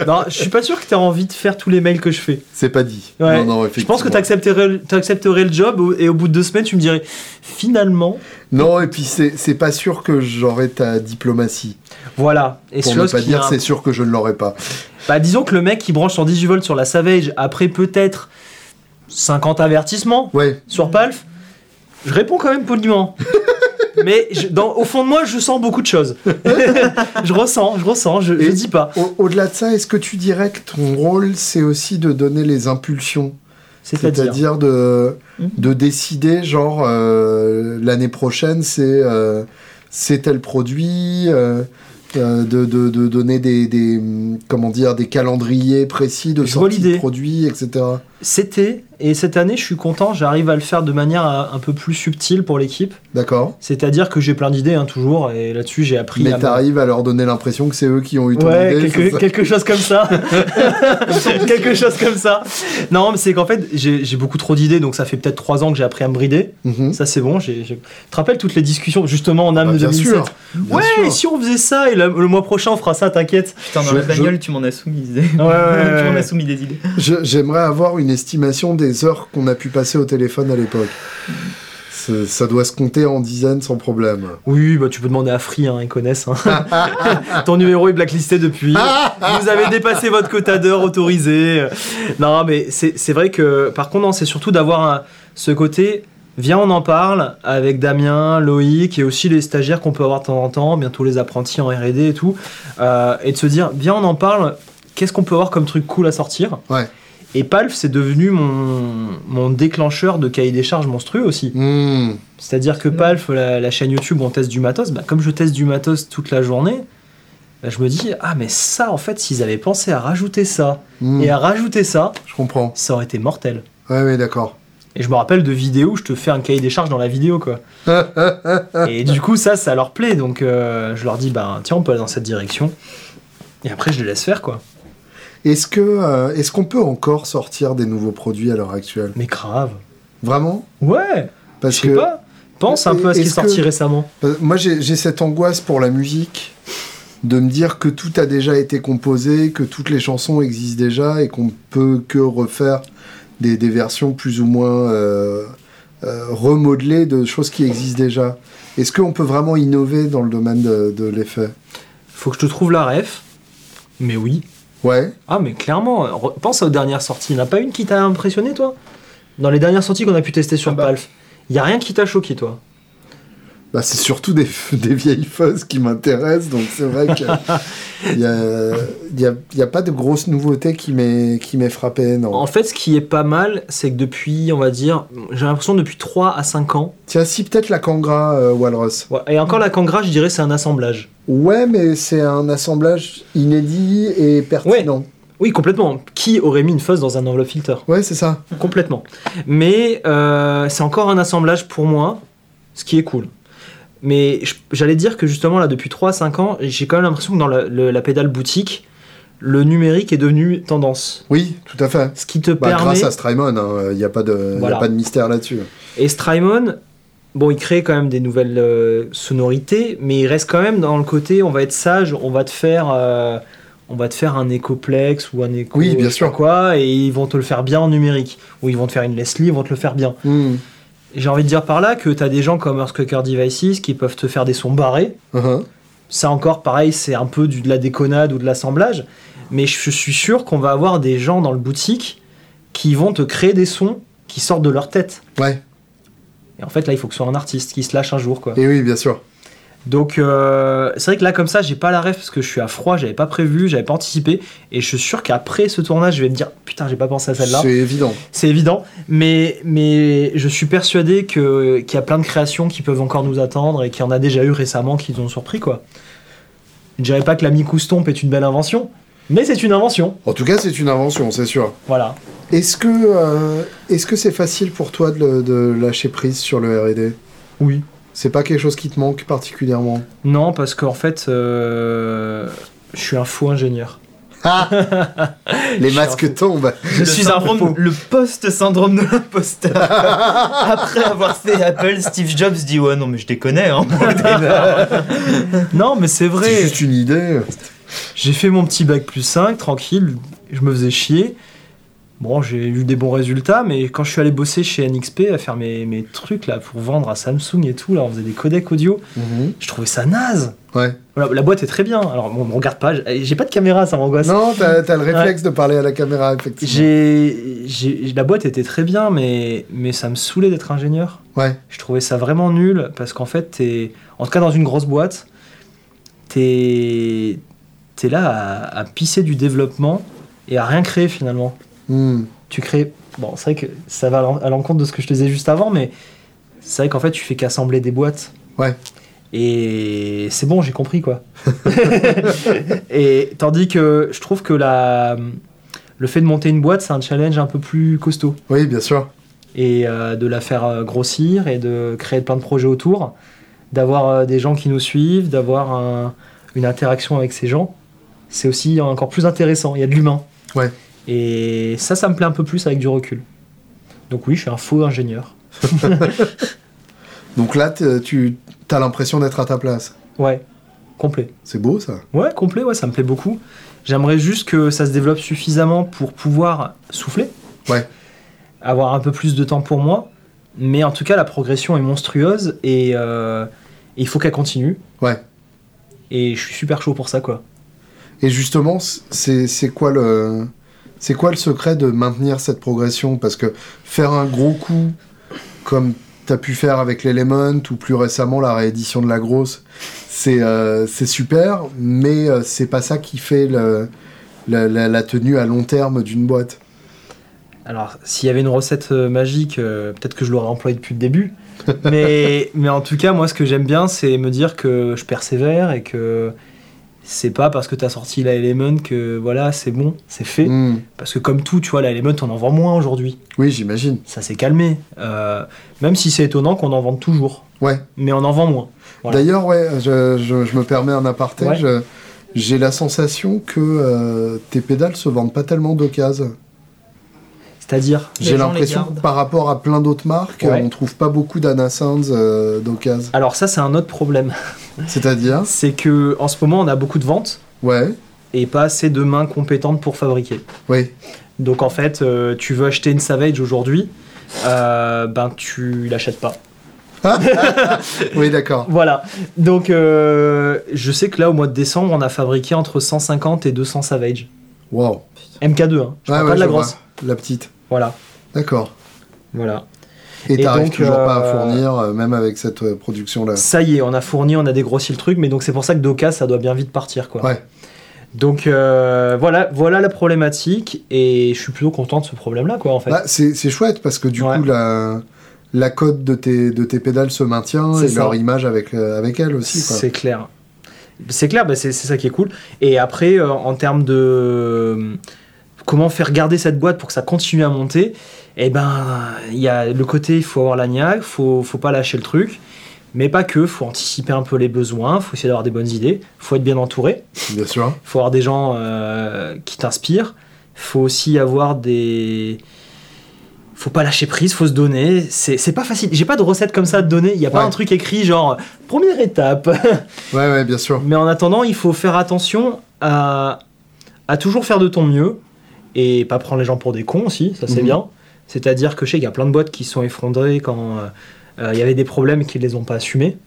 Non, je suis pas sûr que tu as envie de faire tous les mails que je fais. C'est pas dit. Ouais. Non, non, je pense que tu accepterais, le job et au bout de deux semaines, tu me dirais finalement, Non, et puis c'est pas sûr que j'aurai ta diplomatie. voilà. Et Pour ne pas dire, un- c'est sûr que je ne l'aurai pas. Bah, disons que le mec qui branche son 18 volts sur la Savage après peut-être 50 avertissements Ouais, sur Palf, je réponds quand même poliment. [LAUGHS] Mais je- dans, au fond de moi, je sens beaucoup de choses. [LAUGHS] je ressens, je ressens, je, Et- dis pas. Au- Au-delà de ça, est-ce que tu dirais que ton rôle, c'est aussi de donner les impulsions? C'est-à-dire. De, Mhm. de décider, genre, euh, l'année prochaine, c'est euh, tel produit, euh, euh, de, de, de donner des, des, comment dire, des calendriers précis de sortie de produits, etc. C'était, et cette année, je suis content, j'arrive à le faire de manière euh, un peu plus subtile pour l'équipe. D'accord C'est-à-dire que j'ai plein d'idées, hein, toujours, et là-dessus, j'ai appris Mais à. t'arrives à leur donner l'impression que c'est eux qui ont eu ton Ouais, idée. quelque, quelque chose comme ça. [LAUGHS] quelque chose comme ça. Non, mais c'est qu'en fait, j'ai beaucoup trop d'idées, donc ça fait peut-être trois ans que j'ai appris à me brider. Mhm. Ça, c'est bon. Tu te rappelles toutes les discussions, justement, en âme Bah, de bien 2007 sûr. bien Ouais, sûr. si on faisait ça, et le, le mois prochain, on fera ça, t'inquiète. Putain, dans Je- la bagnole, tu m'en as soumis des... Ouais, tu m'en as soumis des idées. [LAUGHS] J'aimerais avoir une estimation des heures qu'on a pu passer au téléphone à l'époque. Ça doit se compter en dizaines sans problème. Oui, bah, tu peux demander à Free, hein, ils connaissent. hein. [LAUGHS] Ton numéro est blacklisté depuis. Vous avez dépassé votre quota d'heures autorisé. Non, mais c'est vrai que, par contre, c'est surtout d'avoir ce côté Viens, on en parle avec Damien, Loïc et aussi les stagiaires qu'on peut avoir de temps en temps, bientôt les apprentis en RD et tout. euh, et de se dire, viens, on en parle, qu'est-ce qu'on peut avoir comme truc cool à sortir? Ouais. Et Palf, c'est devenu mon, mon déclencheur de cahier des charges monstrueux aussi. Hmm. C'est-à-dire que Palf, la, la chaîne YouTube où on teste du matos, bah, comme je teste du matos toute la journée, bah, je me dis, ah mais ça, en fait, s'ils avaient pensé à rajouter ça Hmm. et à rajouter ça, Je comprends. ça aurait été mortel. Ouais, ouais, d'accord. Et je me rappelle de vidéos où je te fais un cahier des charges dans la vidéo, quoi. [LAUGHS] et du coup, ça, ça leur plaît. Donc, euh, je leur dis, bah, tiens, on peut aller dans cette direction. Et après, je les laisse faire, quoi. Est-ce que euh, est-ce qu'on peut encore sortir des nouveaux produits à l'heure actuelle? Mais grave. Vraiment? Ouais, Parce je sais que pas. Pense un peu à ce qui est que- sorti récemment. Moi, j'ai j'ai cette angoisse pour la musique de me dire que tout a déjà été composé, que toutes les chansons existent déjà et qu'on peut que refaire des, des versions plus ou moins euh, euh, remodelées de choses qui existent déjà. Est-ce qu'on peut vraiment innover dans le domaine de, de l'effet? Faut que je te trouve la ref. Mais oui. Ouais. Ah, mais clairement, re- pense aux dernières sorties. Il n'y en a pas une qui t'a impressionné, toi? Dans les dernières sorties qu'on a pu tester sur Ah bah. Palf. Il n'y a rien qui t'a choqué, toi? Bah, c'est surtout des, [LAUGHS] des vieilles fuzz qui m'intéressent, donc c'est vrai qu'il n'y a, y a, y a pas de grosses nouveautés qui m'aient frappé, non. En fait, ce qui est pas mal, c'est que depuis, on va dire, j'ai l'impression depuis 3 à 5 ans, Tiens, si peut-être la Kangra euh, Walrus. Ouais, Et encore la Kangra, je dirais c'est un assemblage. Ouais, mais c'est un assemblage inédit et pertinent. Oui, complètement. Qui aurait mis une fuzz dans un enveloppe filter? Ouais, c'est ça. Complètement. Mais euh, c'est encore un assemblage pour moi, ce qui est cool. Mais j'allais dire que justement là, depuis 3 à 5 ans, j'ai quand même l'impression que dans la, le- la pédale boutique, le numérique est devenu tendance. Oui, tout à fait. Ce qui te Bah, permet... grâce à Strymon, il n'y a, pas de- y a pas de mystère là-dessus. Et Strymon, bon, il crée quand même des nouvelles euh, sonorités, mais il reste quand même dans le côté, on va être sage, on va te faire, euh, on va te faire un écoplex ou un écho, Oui, bien sûr. quoi, et ils vont te le faire bien en numérique, ou ils vont te faire une Leslie, ils vont te le faire bien. Hmm. J'ai envie de dire par là que tu as des gens comme Earthquaker Devices qui peuvent te faire des sons barrés. Uh-huh. Ça encore, pareil, c'est un peu du, de la déconnade ou de l'assemblage, mais je suis sûr qu'on va avoir des gens dans le boutique qui vont te créer des sons qui sortent de leur tête. Ouais, Et en fait, là, il faut que ce soit un artiste qui se lâche un jour, quoi. et oui, bien sûr. Donc, euh, c'est vrai que là, comme ça, j'ai pas la ref parce que je suis à froid, j'avais pas prévu, j'avais pas anticipé. Et je suis sûr qu'après ce tournage, je vais me dire Putain, j'ai pas pensé à celle-là. C'est évident. C'est évident. Mais, mais je suis persuadé que- qu'il y a plein de créations qui peuvent encore nous attendre et qu'il y en a déjà eu récemment qui nous ont surpris, quoi. Je dirais pas que la Miku Stomp est une belle invention, mais c'est une invention. En tout cas, c'est une invention, c'est sûr. Voilà. Est-ce que euh, est-ce que c'est facile pour toi de, de lâcher prise sur le R&D Oui. C'est pas quelque chose qui te manque particulièrement Non, parce qu'en fait, euh, je suis un faux ingénieur. [LAUGHS] Les Je masques un tombent. Je le suis un syndrome, faux. le post-syndrome de l'imposteur. [LAUGHS] Après avoir fait Apple, Steve Jobs dit Ouais, non, mais je déconne, hein. [LAUGHS] Non, mais c'est C'est vrai. juste une idée. J'ai fait mon petit bac plus 5, tranquille, je me faisais chier. Bon, j'ai eu des bons résultats, mais quand je suis allé bosser chez NXP à faire mes, mes trucs là pour vendre à Samsung et tout, là on faisait des codecs audio, Mhm. je trouvais ça naze. Ouais. Voilà, la boîte est très bien. Alors, on me regarde pas, j'ai pas de caméra, ça m'angoisse. Non, t'as as le réflexe de parler à la caméra, effectivement. J'ai, la boîte était très bien, mais, mais ça me saoulait d'être ingénieur. Ouais. Je trouvais ça vraiment nul parce qu'en fait, t'es, en tout cas dans une grosse boîte, t'es, t'es là à, à pisser du développement et à rien créer finalement. Hmm. Tu crées. Bon, c'est vrai que ça va à l'en- à l'encontre de ce que je te disais juste avant, mais c'est vrai qu'en fait, tu fais qu'assembler des boîtes. Ouais. Et c'est bon, j'ai compris quoi. [LAUGHS] et tandis que je trouve que la, le fait de monter une boîte, c'est un challenge un peu plus costaud. Oui, bien sûr. Et euh, de la faire euh, grossir et de créer plein de projets autour, d'avoir euh, des gens qui nous suivent, d'avoir un- une interaction avec ces gens, c'est aussi encore plus intéressant. Il y a de l'humain. Ouais. Et ça, ça me plaît un peu plus avec du recul. Donc oui, je suis un faux ingénieur. [LAUGHS] Donc là, t- tu as l'impression d'être à ta place. Ouais, complet. C'est beau, ça. Ouais, complet, ouais, ça me plaît beaucoup. J'aimerais juste que ça se développe suffisamment pour pouvoir souffler. Ouais. Avoir un peu plus de temps pour moi. Mais en tout cas, la progression est monstrueuse et, euh, il faut qu'elle continue. Ouais. Et je suis super chaud pour ça, quoi. Et justement, c'est quoi le c'est quoi le secret de maintenir cette progression? Parce que faire un gros coup comme tu as pu faire avec l'Element ou plus récemment la réédition de la grosse, c'est euh, super, mais euh, c'est pas ça qui fait le, la, la- la tenue à long terme d'une boîte. Alors, s'il y avait une recette euh, magique, euh, peut-être que je l'aurais employée depuis le début. mais, [LAUGHS] mais en tout cas, moi, ce que j'aime bien, c'est me dire que je persévère et que c'est pas parce que tu as sorti la Element que voilà, c'est bon, c'est fait. Hmm. Parce que comme tout, tu vois, la Element, on en vend moins aujourd'hui. Oui, j'imagine. Ça s'est calmé. Euh, même si c'est étonnant qu'on en vende toujours. Ouais. Mais on en vend moins. Voilà. D'ailleurs, ouais, je, je- je me permets un aparté. Ouais. J'ai la sensation que euh, tes pédales se vendent pas tellement d'occasion. C'est-à-dire, J'ai l'impression que par rapport à plein d'autres marques, Ouais. on trouve pas beaucoup d'Anna Sounds euh, d'occasion. alors ça, c'est un autre problème. [LAUGHS] C'est-à-dire C'est que en ce moment, on a beaucoup de ventes Ouais, et pas assez de mains compétentes pour fabriquer. oui, Donc en fait, euh, tu veux acheter une Savage aujourd'hui, euh, ben tu l'achètes pas. oui, d'accord. [LAUGHS] Voilà. Donc euh, je sais que là au mois de décembre, on a fabriqué entre 150 et 200 Savage. Wow. MK2, hein. je Ouais, parle ouais, pas de la vois. grosse. La petite. Voilà. D'accord. Voilà. Et t'arrives toujours pas à euh, fournir, euh, même avec cette euh, production-là. Ça y est, on a fourni, on a dégrossi le truc, mais donc c'est pour ça que Doka, ça doit bien vite partir, quoi. Ouais. Donc euh, voilà, voilà la problématique, et je suis plutôt content de ce problème-là, quoi, en fait. Bah, c'est chouette parce que du Ouais. coup, la, la cote de tes, de tes pédales se maintient et ça. leur image avec, avec elle aussi. C'est clair. C'est clair, bah, c'est c'est ça qui est cool. Et après, euh, en termes de comment faire garder cette boîte pour que ça continue à monter, eh ben, il y a le côté, il faut avoir la niaque, faut, faut pas lâcher le truc. Mais pas que, faut anticiper un peu les besoins, faut essayer d'avoir des bonnes idées, faut être bien entouré, Bien sûr. faut avoir des gens euh, qui t'inspirent, faut aussi avoir des. Faut pas lâcher prise, faut se donner. C'est pas facile. J'ai pas de recette comme ça à te donner. Il y a pas Ouais. un truc écrit genre première étape. [LAUGHS] Ouais, ouais, bien sûr. Mais en attendant, il faut faire attention à, à toujours faire de ton mieux et pas prendre les gens pour des cons aussi, ça c'est Mhm. bien. C'est-à-dire que je sais qu'il y a plein de boîtes qui sont effondrées quand euh, euh, il y avait des problèmes qu'ils les ont pas assumés.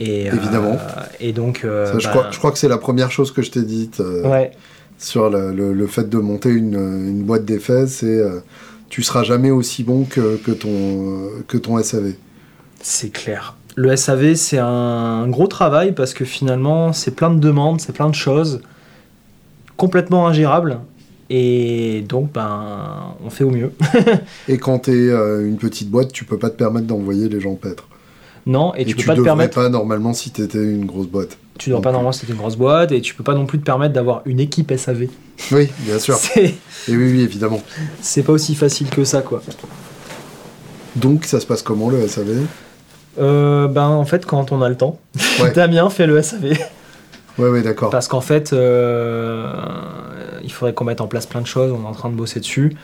Et, euh, Évidemment. et donc. je, bah, crois, je crois que c'est la première chose que je t'ai dite Ouais, sur le, le- le fait de monter une, une boîte d'effets, c'est tu seras jamais aussi bon que, que, ton, que ton SAV. c'est clair. Le SAV, c'est un gros travail parce que finalement, c'est plein de demandes, c'est plein de choses complètement ingérables. Et donc, ben, on fait au mieux. [LAUGHS] Et quand tu es une petite boîte, tu peux pas te permettre d'envoyer les gens paître. Non, et, Et, tu peux tu pas te permettre. pas normalement si tu étais une grosse boîte. Tu dois pas normalement c'était une grosse boîte et tu peux pas non plus te permettre d'avoir une équipe SAV. Oui, bien sûr. [LAUGHS] Et oui, oui, évidemment. c'est pas aussi facile que ça quoi. Donc, ça se passe comment le SAV Euh, ben en fait quand on a le temps, Ouais. [LAUGHS] Damien fait le SAV Ouais, ouais, d'accord. parce qu'en fait euh, il faudrait qu'on mette en place plein de choses. On est en train de bosser dessus.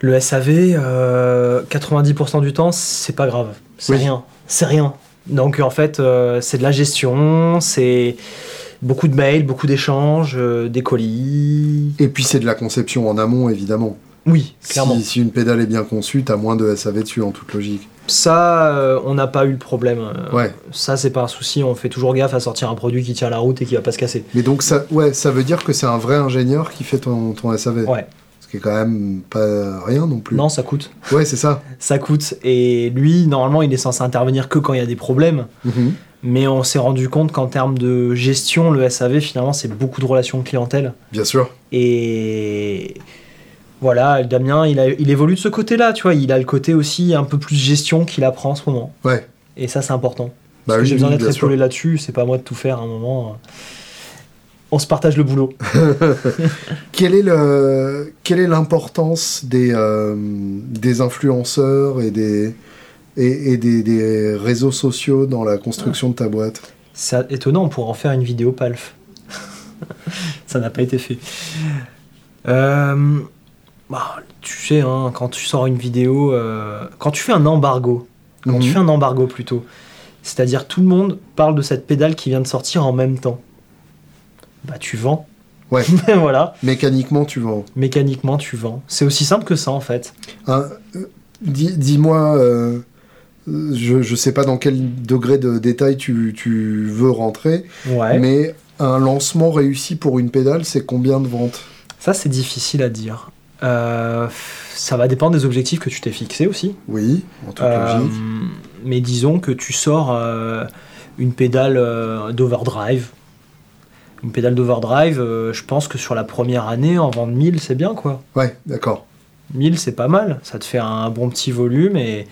Le SAV, euh, 90% du temps c'est pas grave, c'est Oui. rien, c'est rien. Donc en fait euh, c'est de la gestion, c'est beaucoup de mails, beaucoup d'échanges, euh, des colis. Et puis, c'est de la conception en amont, évidemment. Oui, clairement. Si, si une pédale est bien conçue, t'as moins de SAV dessus en toute logique. Ça, euh, on n'a pas eu le problème. euh, Ouais. Ça, c'est pas un souci. On fait toujours gaffe à sortir un produit qui tient la route et qui va pas se casser. Mais donc, ça, ouais, ça veut dire que c'est un vrai ingénieur qui fait ton, ton SAV. Ouais. Ce qui est quand même pas rien non plus. Non, ça coûte. Ouais, c'est ça. [LAUGHS] Ça coûte. Et lui, normalement, il est censé intervenir que quand il y a des problèmes. Mhm. Mais on s'est rendu compte qu'en termes de gestion, le SAV, finalement, c'est beaucoup de relations clientèle. Bien sûr. Et voilà, Damien, il, a, il évolue de ce côté-là, tu vois. Il a le côté aussi un peu plus gestion qu'il apprend en ce moment. Ouais. Et ça, c'est important. Bah Parce que oui, j'ai besoin d'être épaulé là-dessus, c'est pas à moi de tout faire à un moment. On se partage le boulot. [LAUGHS] Quelle est le, quelle est l'importance des, euh, des influenceurs et des et, et des, des réseaux sociaux dans la construction de ta boîte? C'est étonnant, on pourrait en faire une vidéo PALF. [LAUGHS] ça n'a pas été fait. Euh, bah, tu sais, hein, quand tu sors une vidéo, euh, quand tu fais un embargo, quand tu Mhm. fais un embargo plutôt, c'est-à-dire tout le monde parle de cette pédale qui vient de sortir en même temps, bah tu vends. Ouais. [LAUGHS] voilà, Mécaniquement, tu vends. mécaniquement tu vends. C'est aussi simple que ça en fait. Euh, dis- Dis-moi, euh, je ne sais pas dans quel degré de détail tu, tu veux rentrer, Ouais. mais un lancement réussi pour une pédale, c'est combien de ventes? Ça, c'est difficile à dire. Euh, ça va dépendre des objectifs que tu t'es fixé aussi. Oui, en toute Euh, logique. mais disons que tu sors euh, une pédale euh, d'overdrive. Une pédale d'overdrive, je pense que sur la première année, en vendre 1000, c'est bien quoi. Ouais, d'accord. 1000, c'est pas mal. Ça te fait un bon petit volume et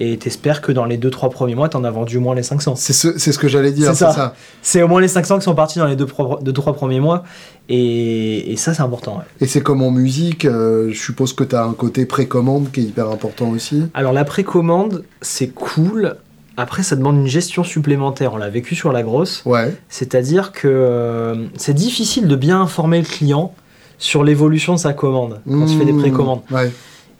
et t'espères que dans les 2-3 premiers mois, t'en as vendu au moins les 500. C'est ce, que j'allais dire, C'est ça. C'est au moins les 500 qui sont partis dans les 2-3 premiers mois. Et, et ça, c'est important. ouais. Et c'est comme en musique, euh, je suppose que tu as un côté précommande qui est hyper important aussi. Alors la précommande, c'est cool. Après, ça demande une gestion supplémentaire. On l'a vécu sur la grosse. Ouais, C'est-à-dire que euh, c'est difficile de bien informer le client sur l'évolution de sa commande quand tu fais des Mmh, précommandes. Ouais.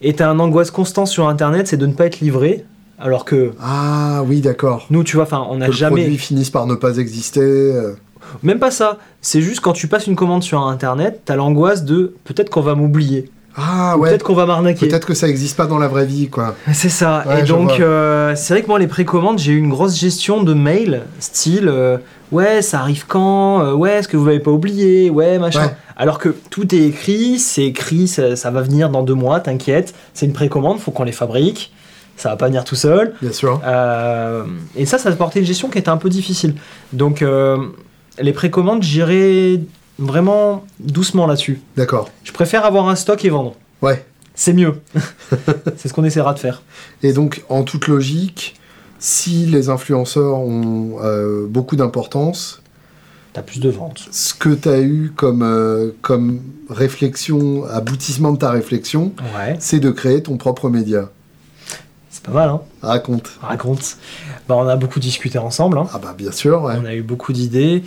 Et tu as un angoisse constant sur Internet, c'est de ne pas être livré. Alors que Ah oui, d'accord. nous, tu vois, enfin, on n'a jamais. produit finisse par ne pas exister. euh, Même pas ça. C'est juste quand tu passes une commande sur Internet, tu as l'angoisse de peut-être qu'on va m'oublier. Ah Ou ouais. Peut-être qu'on va m'arnaquer. Peut-être que ça n'existe pas dans la vraie vie, quoi. C'est ça. Ouais, et donc, euh, c'est vrai que moi, les précommandes, j'ai eu une grosse gestion de mails, style euh, Ouais, ça arrive quand Euh, Ouais, est-ce que vous l'avez pas oublié Ouais, machin. Ouais. Alors que tout est écrit, c'est écrit, ça, ça va venir dans deux mois, t'inquiète. C'est une précommande, faut qu'on les fabrique. Ça va pas venir tout seul. Bien sûr. Et ça, ça portait une gestion qui était un peu difficile. Donc, les précommandes, j'irai vraiment doucement là-dessus. D'accord. Je préfère avoir un stock et vendre. Ouais. C'est mieux. [LAUGHS] c'est ce qu'on essaiera de faire. Et donc, en toute logique, si les influenceurs ont euh, beaucoup d'importance, T'as plus de ventes. ce que tu as eu comme, euh, comme réflexion, aboutissement de ta réflexion, Ouais, c'est de créer ton propre média. c'est pas mal, hein Raconte. Raconte. Bah, on a beaucoup discuté ensemble, hein. Ah bah bien sûr, ouais. on a eu beaucoup d'idées.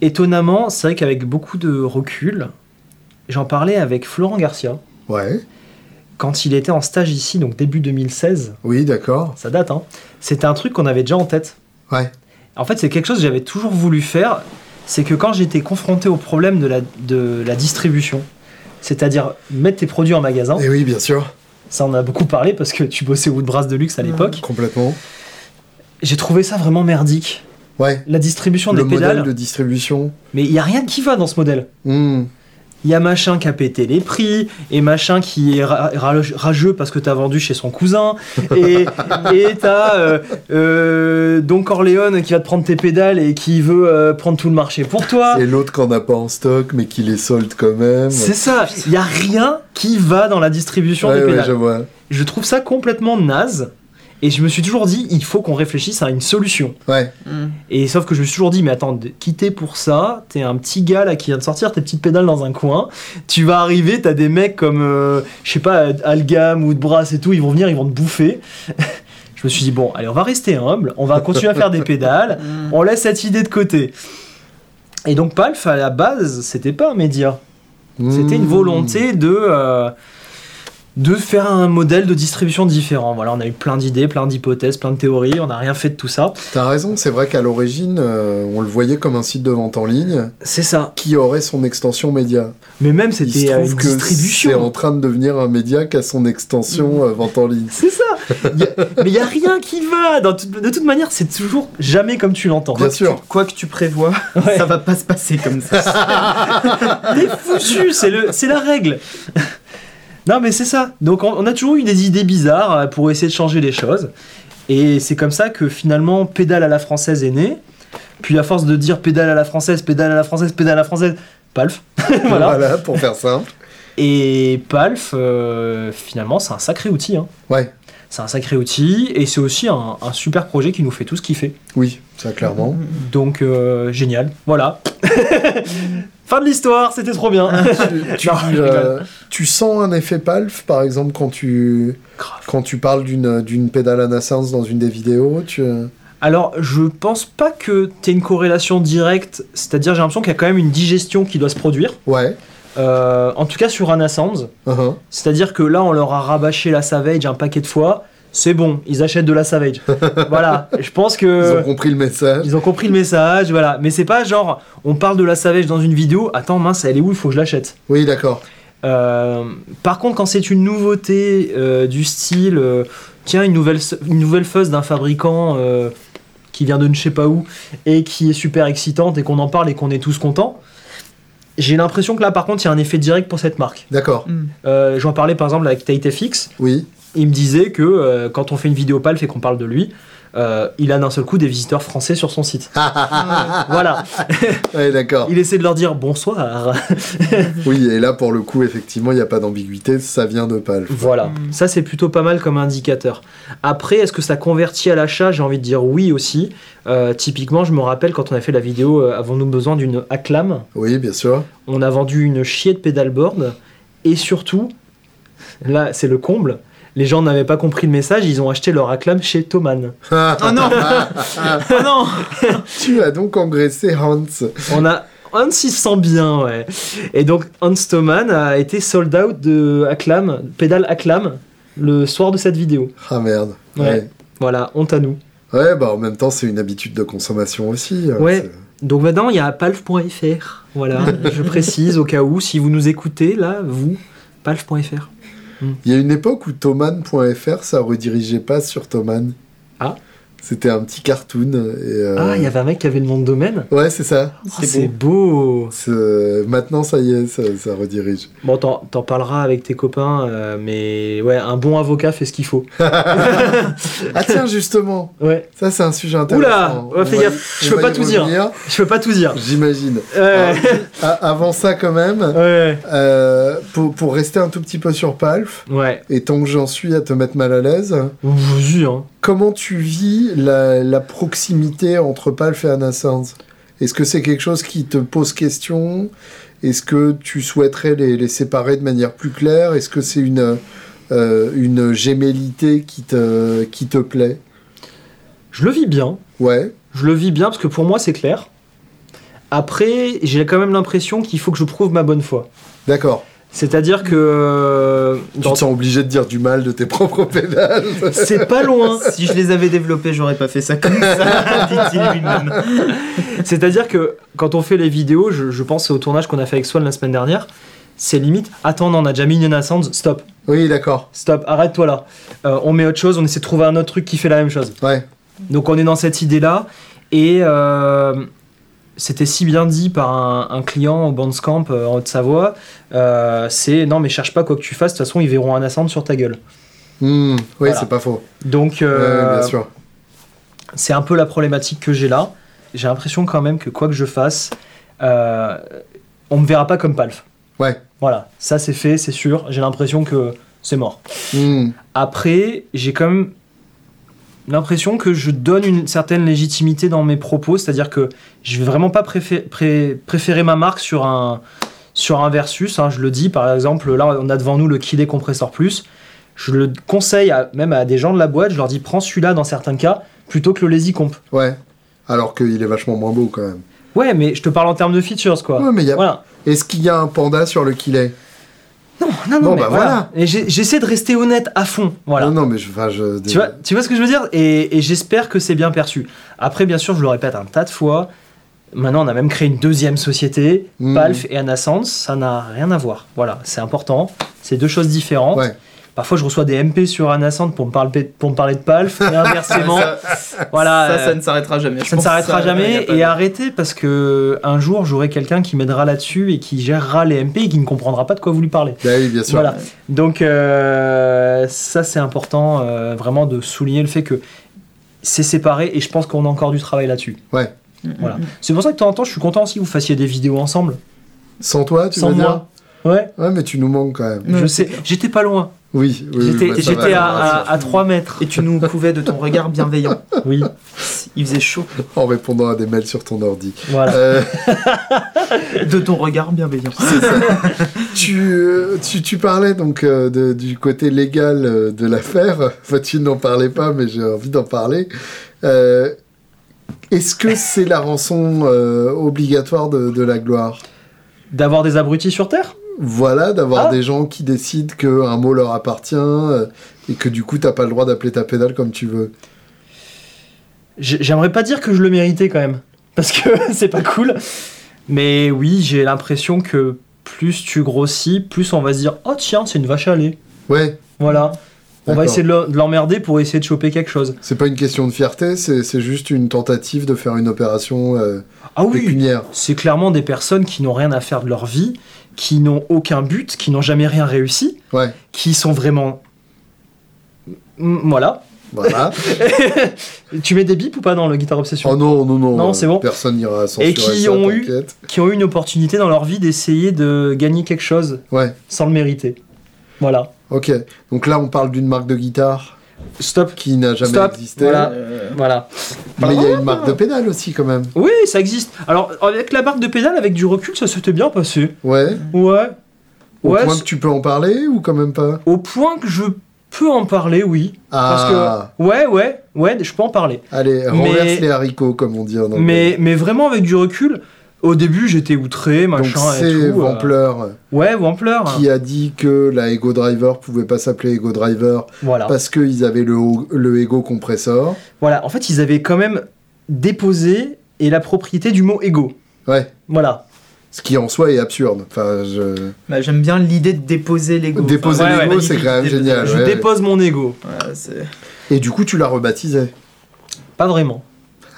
Étonnamment, c'est vrai qu'avec beaucoup de recul, j'en parlais avec Florent Garcia Ouais, quand il était en stage ici, donc début 2016. oui, d'accord. Ça date, hein. C'était un truc qu'on avait déjà en tête. Ouais, En fait, c'est quelque chose que j'avais toujours voulu faire. C'est que quand j'étais confronté au problème de la, de la distribution, c'est-à-dire mettre tes produits en magasin, et oui, bien sûr. ça on a beaucoup parlé parce que tu bossais au Woodbrass de luxe à l'époque. Complètement. J'ai trouvé ça vraiment merdique. Ouais, La distribution le des pédales, modèle de distribution. mais il y a rien qui va dans ce modèle. Hmm. Il y a machin qui a pété les prix, et machin qui est ra- ra- rageux parce que t'as vendu chez son cousin, [LAUGHS] et t'as euh, euh, Don Corleone qui va te prendre tes pédales et qui veut euh, prendre tout le marché pour toi. Et l'autre qu'on n'a pas en stock, mais qui les solde quand même. C'est ça, il y a rien qui va dans la distribution ouais, des ouais, pédales. je vois. je trouve ça complètement naze, et je me suis toujours dit, il faut qu'on réfléchisse à une solution. Ouais, Et sauf que je me suis toujours dit, mais attends, quitter pour ça, t'es un petit gars là qui vient de sortir tes petites pédales dans un coin, tu vas arriver, t'as des mecs comme, euh, je sais pas, Algam ou de Brass et tout, ils vont venir, ils vont te bouffer. [LAUGHS] je me suis dit, bon, allez, on va rester humble, on va continuer à faire des pédales, [LAUGHS] on laisse cette idée de côté. Et donc Palf, à la base, c'était pas un média, c'était une Hmm. volonté de... euh, de faire un modèle de distribution différent. Voilà, on a eu plein d'idées, plein d'hypothèses, plein de théories, on n'a rien fait de tout ça. T'as raison, c'est vrai qu'à l'origine, euh, on le voyait comme un site de vente en ligne C'est ça. qui aurait son extension média. Mais même Il se c'était trouve une que c'est distribution. en train de devenir un média qui a son extension euh, vente en ligne. C'est ça. Y a- mais il y a rien qui va. Dans tout- de toute manière, c'est toujours jamais comme tu l'entends. Bien sûr. Quoi que tu prévois, [LAUGHS] Ouais. ça va pas se passer comme ça. [LAUGHS] T'es foutu. C'est le, c'est la règle. Non, mais c'est ça. Donc on, a toujours eu des idées bizarres euh, pour essayer de changer les choses. Et c'est comme ça que finalement, pédale à la française est né. Puis à force de dire pédale à la française, pédale à la française, pédale à la française, palf. [LAUGHS] voilà. Voilà, pour faire simple. Et palf, euh, finalement, c'est un sacré outil. hein. Ouais, C'est un sacré outil et c'est aussi un, un super projet qui nous fait tous kiffer. oui, ça clairement. Donc euh, génial, voilà. [LAUGHS] fin de l'histoire, c'était trop bien. [LAUGHS] tu, Non, je euh, tu sens un effet palf, par exemple, quand tu, Grave. quand tu parles d'une d'une pédale à naissance dans une des vidéos tu... Alors je pense pas que tu une corrélation directe, c'est-à-dire j'ai l'impression qu'il y a quand même une digestion qui doit se produire. Ouais. Euh, en tout cas sur Anna Sounds, uh-huh. c'est-à-dire que là on leur a rabâché la Savage un paquet de fois. C'est bon, ils achètent de la Savage. [LAUGHS] voilà, je pense Ils que ont compris le message. Ils ont compris le message, voilà. Mais c'est pas genre, on parle de la Savage dans une vidéo, attends, mince, elle est où, il faut que je l'achète. Oui, d'accord. Euh, par contre, quand c'est une nouveauté euh, du style, euh, tiens, une nouvelle, une nouvelle fuzz d'un fabricant euh, qui vient de ne sais pas où et qui est super excitante et qu'on en parle et qu'on est tous contents, J'ai l'impression que là, par contre, il y a un effet direct pour cette marque. D'accord. Euh, J'en parlais par exemple avec Tate FX. Oui. Il me disait que euh, quand on fait une vidéo Palf et qu'on parle de lui, euh, il a d'un seul coup des visiteurs français sur son site. [LAUGHS] voilà. [LAUGHS] Ouais, d'accord. Il essaie de leur dire bonsoir. [LAUGHS] Oui, et là, pour le coup, effectivement, il n'y a pas d'ambiguïté, ça vient de Palf. voilà. Mm. Ça, c'est plutôt pas mal comme indicateur. Après, est-ce que ça convertit à l'achat? J'ai envie de dire oui aussi. Euh, typiquement, je me rappelle quand on a fait la vidéo euh, Avons-nous besoin d'une acclam? Oui, bien sûr. On a vendu une chier de pédalboard. Et surtout, là, c'est le comble. Les gens n'avaient pas compris le message, ils ont acheté leur acclam chez Thomann. Oh non [LAUGHS] Oh non tu as donc engraissé Hans. On a Hans il se sent bien, ouais. Et donc Hans Thomann a été sold out de Acclam, pédale Acclam, le soir de cette vidéo. Ah merde. Ouais. Voilà, honte à nous. Ouais, bah en même temps, c'est une habitude de consommation aussi. hein, Ouais. Donc maintenant, il y a palf.fr. Voilà, [LAUGHS] je précise au cas où, si vous nous écoutez, là, vous, palf.fr. Il y a une époque où Thoman.fr, ça redirigeait pas sur Thoman. Ah. C'était un petit cartoon. Et, euh, Ah, il y avait un mec qui avait le nom de domaine? Ouais, c'est ça. Oh, C'est beau. Maintenant, ça y est, ça, ça redirige. Bon, t'en parleras avec tes copains, euh, mais ouais, un bon avocat fait ce qu'il faut. [LAUGHS] Ah tiens, justement, Ouais, ça c'est un sujet intéressant. Oula, ouais, On fais va gaffe, je peux pas tout dire. je peux pas tout dire. J'imagine. Ouais, avant ça, quand même, ouais, euh, pour, pour rester un tout petit peu sur Palf, ouais. et tant que j'en suis à te mettre mal à l'aise, Vas-y, hein. Comment tu vis la, la proximité entre Palf et Anna Sands Est-ce que c'est quelque chose qui te pose question? Est-ce que tu souhaiterais les, les séparer de manière plus claire? Est-ce que c'est une, euh, une gémellité qui te, qui te plaît? Je le vis bien. Ouais, Je le vis bien parce que pour moi, c'est clair. Après, j'ai quand même l'impression qu'il faut que je prouve ma bonne foi. d'accord. C'est-à-dire que. euh, Tu dans- te sens obligé de dire du mal de tes [LAUGHS] propres pédales C'est pas loin. Si je les avais développés, j'aurais pas fait ça comme ça, [LAUGHS] dit-il lui-même. C'est-à-dire que quand on fait les vidéos, je, je pense au tournage qu'on a fait avec Swan la semaine dernière, c'est limite, attends, non, on a déjà mis une Nana Sounds, stop, Oui, d'accord. stop, arrête-toi là. Euh, on met autre chose, on essaie de trouver un autre truc qui fait la même chose. Ouais. Donc on est dans cette idée-là, et euh, c'était si bien dit par un, un client au Bandscamp euh, en Haute-Savoie, euh, c'est non mais cherche pas quoi que tu fasses, de toute façon ils verront un Ascend sur ta gueule. Hmm, oui, Voilà. c'est pas faux. Donc euh, bien sûr. c'est un peu la problématique que j'ai là. J'ai l'impression quand même que quoi que je fasse, euh, on me verra pas comme Palf. Ouais. Voilà, ça c'est fait, c'est sûr. J'ai l'impression que c'est mort. Hmm, Après, j'ai quand même l'impression que je donne une certaine légitimité dans mes propos, c'est-à-dire que je vais vraiment pas préfé- pré- préférer ma marque sur un, sur un versus. hein. je le dis, par exemple, là on a devant nous le Kidé Compressor Plus. Je le conseille à- même à des gens de la boîte, je leur dis prends celui-là dans certains cas plutôt que le Lazy Comp. Ouais. Alors qu'il est vachement moins beau quand même. Ouais, mais je te parle en termes de features quoi. Ouais, mais y a... Voilà. Est-ce qu'il y a un panda sur le Killet Non, non, non, mais bah, voilà. voilà. Et j'ai- j'essaie de rester honnête à fond. Voilà. Non, non, mais je... Enfin, je... Tu vois, tu vois ce que je veux dire? Et, et j'espère que c'est bien perçu. Après, bien sûr, je le répète un tas de fois. Maintenant, on a même créé une deuxième société, Mhm. Palf et Anascence. Ça n'a rien à voir. Voilà, c'est important. C'est deux choses différentes. Ouais. Parfois, je reçois des MP sur Anascence pour me parler, pour me parler de Palf, et [LAUGHS] inversement. ça, voilà. ça, ça ne s'arrêtera jamais. Je ça ne s'arrêtera jamais et de- arrêtez parce que un jour j'aurai quelqu'un qui m'aidera là-dessus et qui gérera les MP et qui ne comprendra pas de quoi vous lui parlez. Bah oui, bien sûr. Voilà. Donc euh, ça c'est important euh, vraiment de souligner le fait que c'est séparé et je pense qu'on a encore du travail là-dessus. Ouais. Voilà. C'est pour ça que de temps en temps je suis content aussi que vous fassissiez des vidéos ensemble. Sans toi, tu Sans veux moi. dire? Ouais. Ouais, mais tu nous manques quand même. Je sais. J'étais pas loin. Oui, oui, oui, J'étais bah, j'étais va, à, à, à 3 mètres. Et tu nous couvais de ton regard bienveillant. Oui. Il faisait chaud. En répondant à des mails sur ton ordi. Voilà. Euh, De ton regard bienveillant. c'est ça. tu, euh, tu, tu parlais donc euh, de- du côté légal euh, de l'affaire. Enfin, tu n'en parlais pas, mais j'ai envie d'en parler. Euh, Est-ce que c'est la rançon euh, obligatoire de, de la gloire? D'avoir des abrutis sur Terre? Voilà, d'avoir Ah. des gens qui décident qu'un mot leur appartient euh, et que du coup, t'as pas le droit d'appeler ta pédale comme tu veux. J'ai- J'aimerais pas dire que je le méritais quand même, parce que [LAUGHS] c'est pas cool. Mais oui, j'ai l'impression que plus tu grossis, plus on va se dire oh tiens c'est une vache à lait. Ouais, Voilà. On va essayer de le- de l'emmerder pour essayer de choper quelque chose. C'est pas une question de fierté, c'est juste une tentative de faire une opération euh, Ah oui, c'est clairement des personnes qui n'ont rien à faire de leur vie, qui n'ont aucun but, qui n'ont jamais rien réussi, Ouais, qui sont vraiment. Voilà. voilà. [LAUGHS] Tu mets des bips ou pas dans le Guitar Obsession? Oh non, non, non. Non, euh, c'est bon. Personne n'ira censurer Et qui ça, ont eu-. Qui ont eu une opportunité dans leur vie d'essayer de gagner quelque chose Ouais, sans le mériter. Voilà. ok. Donc là, on parle d'une marque de guitare Stop. qui n'a jamais Stop. existé. Voilà. Euh, Voilà. Mais il y a une marque de pédale aussi, quand même. Oui, ça existe. Alors, avec la marque de pédale, avec du recul, ça s'était bien passé. Ouais. Ouais. Au Ouais, point que tu peux en parler ou quand même pas? Au point que je peux en parler, oui. Parce Ah, que. Ouais, ouais, ouais, je peux en parler. allez, Mais- renverse les haricots, comme on dit en anglais. Mais, mais vraiment, avec du recul, au début, j'étais outré, Donc machin et c'est tout. euh, Ouais, Wampler. qui a dit que la Ego Driver pouvait pas s'appeler Ego Driver Voilà. parce qu'ils avaient le, le Ego compressor. Voilà. En fait, ils avaient quand même déposé et la propriété du mot ego. Ouais. Voilà. Ce qui en soi est absurde. Enfin, je... bah, J'aime bien l'idée de déposer l'ego. Déposer ouais, l'ego, ouais, c'est quand même génial. Je ouais. dépose mon ego. Et du coup, tu l'as rebaptisé. Pas vraiment.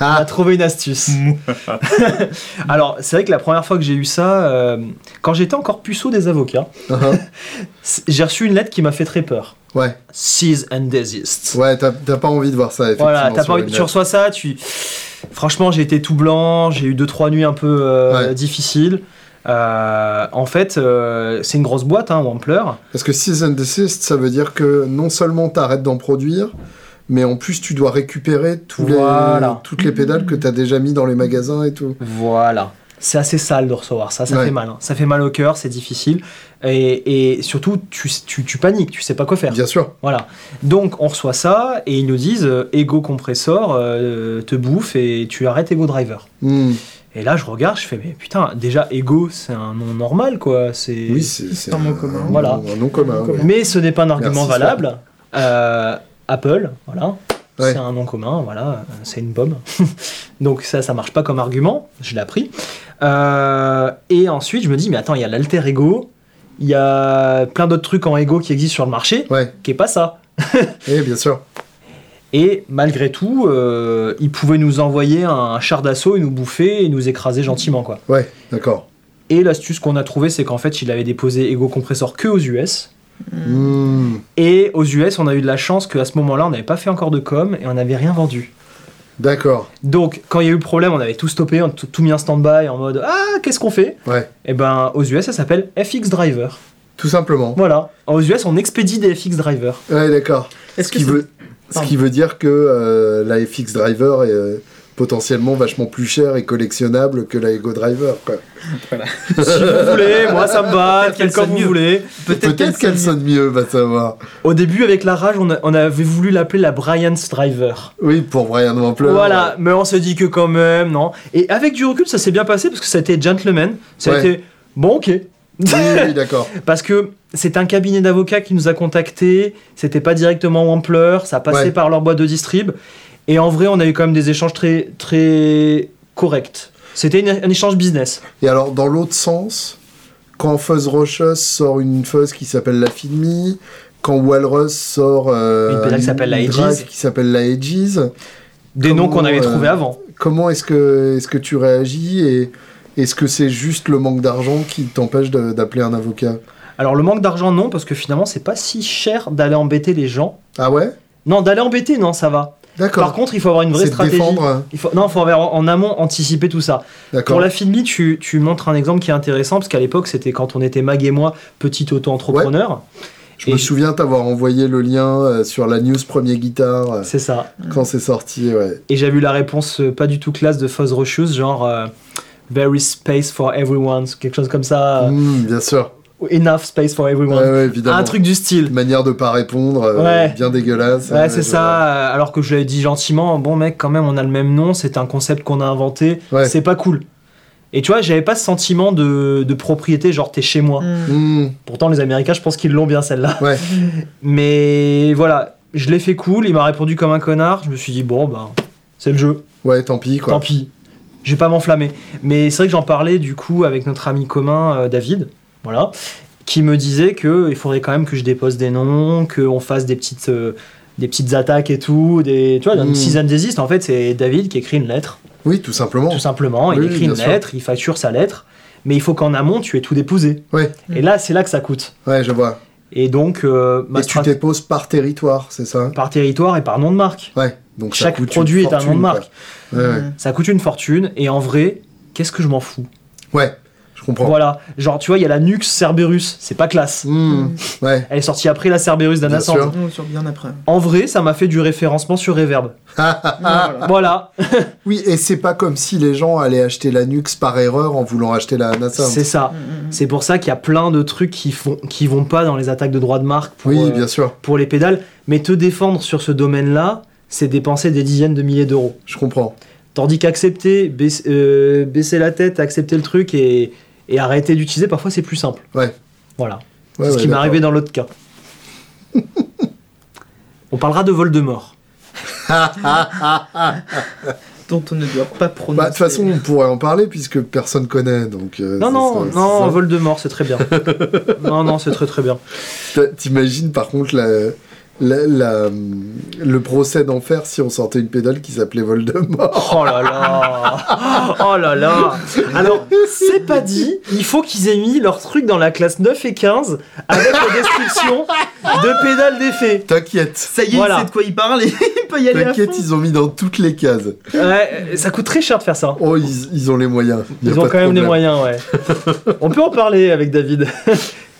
On a Ah, trouvé une astuce. [LAUGHS] Alors, c'est vrai que la première fois que j'ai eu ça, euh, quand j'étais encore puceau des avocats, ah, c- [LAUGHS] j'ai reçu une lettre qui m'a fait très peur. ouais. Cease and desist. Ouais, t'as pas envie de voir ça, effectivement. Voilà, t'as sur pas envie, tu reçois ça, tu. Franchement, j'ai été tout blanc, j'ai eu deux trois nuits un peu euh, Ouais. difficiles. Euh, en fait, euh, c'est une grosse boîte, hein, Wampler. Parce que cease and desist, ça veut dire que non seulement t'arrêtes d'en produire, mais en plus tu dois récupérer tous les, Voilà. toutes les pédales que t'as déjà mis dans les magasins et tout. Voilà. C'est assez sale de recevoir ça, ça Ouais. fait mal. hein. Ça fait mal au cœur, c'est difficile. Et, et surtout, tu, tu, tu paniques, tu sais pas quoi faire. Bien sûr. Voilà. Donc on reçoit ça et ils nous disent euh, Ego compressor euh, te bouffe et tu arrêtes Ego driver. Hmm. Et là je regarde, je fais mais putain, déjà Ego c'est un nom normal quoi. C'est. Oui, c'est c'est un mot commun. Voilà. Un nom commun. Nom ouais. Mais ce n'est pas un argument Merci, valable. Euh, Apple, voilà. Ouais. C'est un nom commun, voilà, euh, c'est une pomme. [LAUGHS] Donc ça, ça marche pas comme argument, je l'ai appris. Euh, et ensuite, je me dis, mais attends, il y a l'alter ego, il y a plein d'autres trucs en ego qui existent sur le marché, Ouais, qui est pas ça. [LAUGHS] et bien sûr. Et malgré tout, euh, ils pouvaient nous envoyer un char d'assaut et nous bouffer et nous écraser gentiment, quoi. Ouais, d'accord. Et l'astuce qu'on a trouvée, c'est qu'en fait, il avait déposé Ego Compressor que aux US. Hmm. Et aux US, on a eu de la chance qu'à ce moment-là, on n'avait pas fait encore de com et on n'avait rien vendu. D'accord. Donc, quand il y a eu le problème, on avait tout stoppé, on a tout, mis en stand-by en mode Ah, qu'est-ce qu'on fait? Ouais, Et ben, aux US, ça s'appelle FX Driver. tout simplement. Voilà. Aux US, on expédie des FX Driver. Ouais, d'accord. Est-ce Ce veut, qui veut dire que euh, la FX Driver est euh, potentiellement vachement plus chère et collectionnable que la Ego Driver. Quoi. [LAUGHS] si vous voulez, moi ça me va, quel sonne vous voulez. Peut-être qu'elle sonne mieux, va savoir. Au début, avec la rage, on, a- on avait voulu l'appeler la Bryant's Driver. Oui, pour Brian Wampler. Voilà, mais on s'est dit que quand même, non. Et avec du recul, ça s'est bien passé parce que ça a été gentleman. Ça a été bon, ok. Oui, oui, d'accord. [LAUGHS] Parce que c'est un cabinet d'avocats qui nous a contactés, c'était pas directement Wampler, ça passait Ouais. par leur boîte de distrib. Et en vrai, on a eu quand même des échanges très, très corrects. C'était un échange business. Et alors, dans l'autre sens, quand Fuzz Rocheuse sort une fuzz qui s'appelle la Filmi, quand Walrus sort euh, Une pédale qui s'appelle la qui s'appelle Aegis, Des Comment, noms qu'on avait euh, trouvés avant. comment est-ce que, est que tu réagis et est-ce que c'est juste le manque d'argent qui t'empêche d'appeler un avocat? Alors le manque d'argent, non, parce que finalement, c'est pas si cher d'aller embêter les gens. Ah ouais? Non, d'aller embêter, non, ça va. Par contre, il faut avoir une vraie stratégie. défendre. hein. Il faut, non, il faut avoir en amont anticiper tout ça. Pour la Filmi, tu, tu montres un exemple qui est intéressant, parce qu'à l'époque, c'était quand on était Mag et moi, petit auto-entrepreneur. Je me souviens t'avoir envoyé le lien euh, sur la news Premier Guitare euh, C'est ça. quand c'est sorti. Ouais. Et j'ai vu la réponse euh, pas du tout classe de Fuzz Rochus, genre euh, Very space for everyone, quelque chose comme ça. Mmh, bien sûr. Ou Enough space for everyone. Ouais, ouais, évidemment. un truc du style. Une manière de pas répondre, euh, Ouais. bien dégueulasse. Ouais, c'est ça. euh, Alors que je l'avais dit gentiment, bon mec, quand même, on a le même nom, c'est un concept qu'on a inventé, Ouais. c'est pas cool. Et tu vois, j'avais pas ce sentiment de, de propriété, genre t'es chez moi. Hmm. Mmh, Pourtant, les Américains, je pense qu'ils l'ont bien celle-là. ouais. [LAUGHS] Mais voilà, je l'ai fait cool, il m'a répondu comme un connard. Je me suis dit, bon, ben, c'est le jeu, Ouais, tant pis, quoi. tant pis. Je vais pas m'enflammer. Mais c'est vrai que j'en parlais du coup avec notre ami commun, euh, David, voilà, qui me disait que il faudrait quand même que je dépose des noms, qu'on fasse des petites, euh, des petites attaques et tout. Des, tu vois, Mm. une season desist, en fait, c'est David qui écrit une lettre, Oui, tout simplement. tout simplement. il écrit une sûr. lettre, il facture sa lettre, mais il faut qu'en amont, tu aies tout déposé. Ouais, Et là, c'est là que ça coûte. ouais, je vois. Et donc, euh, ma Et tu déposes par territoire, c'est ça? Par territoire et par nom de marque. Ouais. Donc ça Chaque une produit est un nom de fortune, marque. Ouais, ouais. Ça coûte une fortune, et en vrai, qu'est-ce que je m'en fous? Ouais, je comprends. Voilà. Genre, tu vois, il y a la Nux Cerberus, c'est pas classe. Hmm, Ouais. Elle est sortie après la Cerberus d'Anna Bien sûr. Sand. Sur bien après. En vrai, ça m'a fait du référencement sur Reverb. Voilà. [LAUGHS] Voilà, Oui, et c'est pas comme si les gens allaient acheter la Nux par erreur en voulant acheter la NASA. c'est ça. Mm, mm, mm. C'est pour ça qu'il y a plein de trucs qui, font, qui vont pas dans les attaques de droit de marque pour, Oui, euh, bien sûr, pour les pédales. Mais te défendre sur ce domaine-là, c'est dépenser des dizaines de milliers d'euros. je comprends. Tandis qu'accepter, baisser, euh, baisser la tête, accepter le truc et, et arrêter d'utiliser, parfois c'est plus simple. Ouais. Voilà. Ouais, c'est ce ouais, qui m'est arrivé dans l'autre cas. [LAUGHS] On parlera de Voldemort. [LAUGHS] Dont on ne doit pas prononcer. Bah, de toute façon, on pourrait en parler puisque personne connaît. Donc, euh, Non, non, ça, c'est non. Voldemort, c'est très bien. [LAUGHS] non, non, c'est très très bien. T'imagines par contre la, la- la- le procès d'enfer si on sortait une pédale qui s'appelait Voldemort. [LAUGHS] Oh là là Oh là là Alors, c'est pas dit, il faut qu'ils aient mis leur truc dans la classe 9 et 15 avec la description de pédale d'effet. T'inquiète. Ça y est, Voilà. il sait de quoi il parle et il peut y aller. T'inquiète, ils ont mis dans toutes les cases. Ouais, ça coûte très cher de faire ça. Oh, ils, ils ont les moyens. Ils ont quand même les moyens, ouais. [LAUGHS] On peut en parler avec David.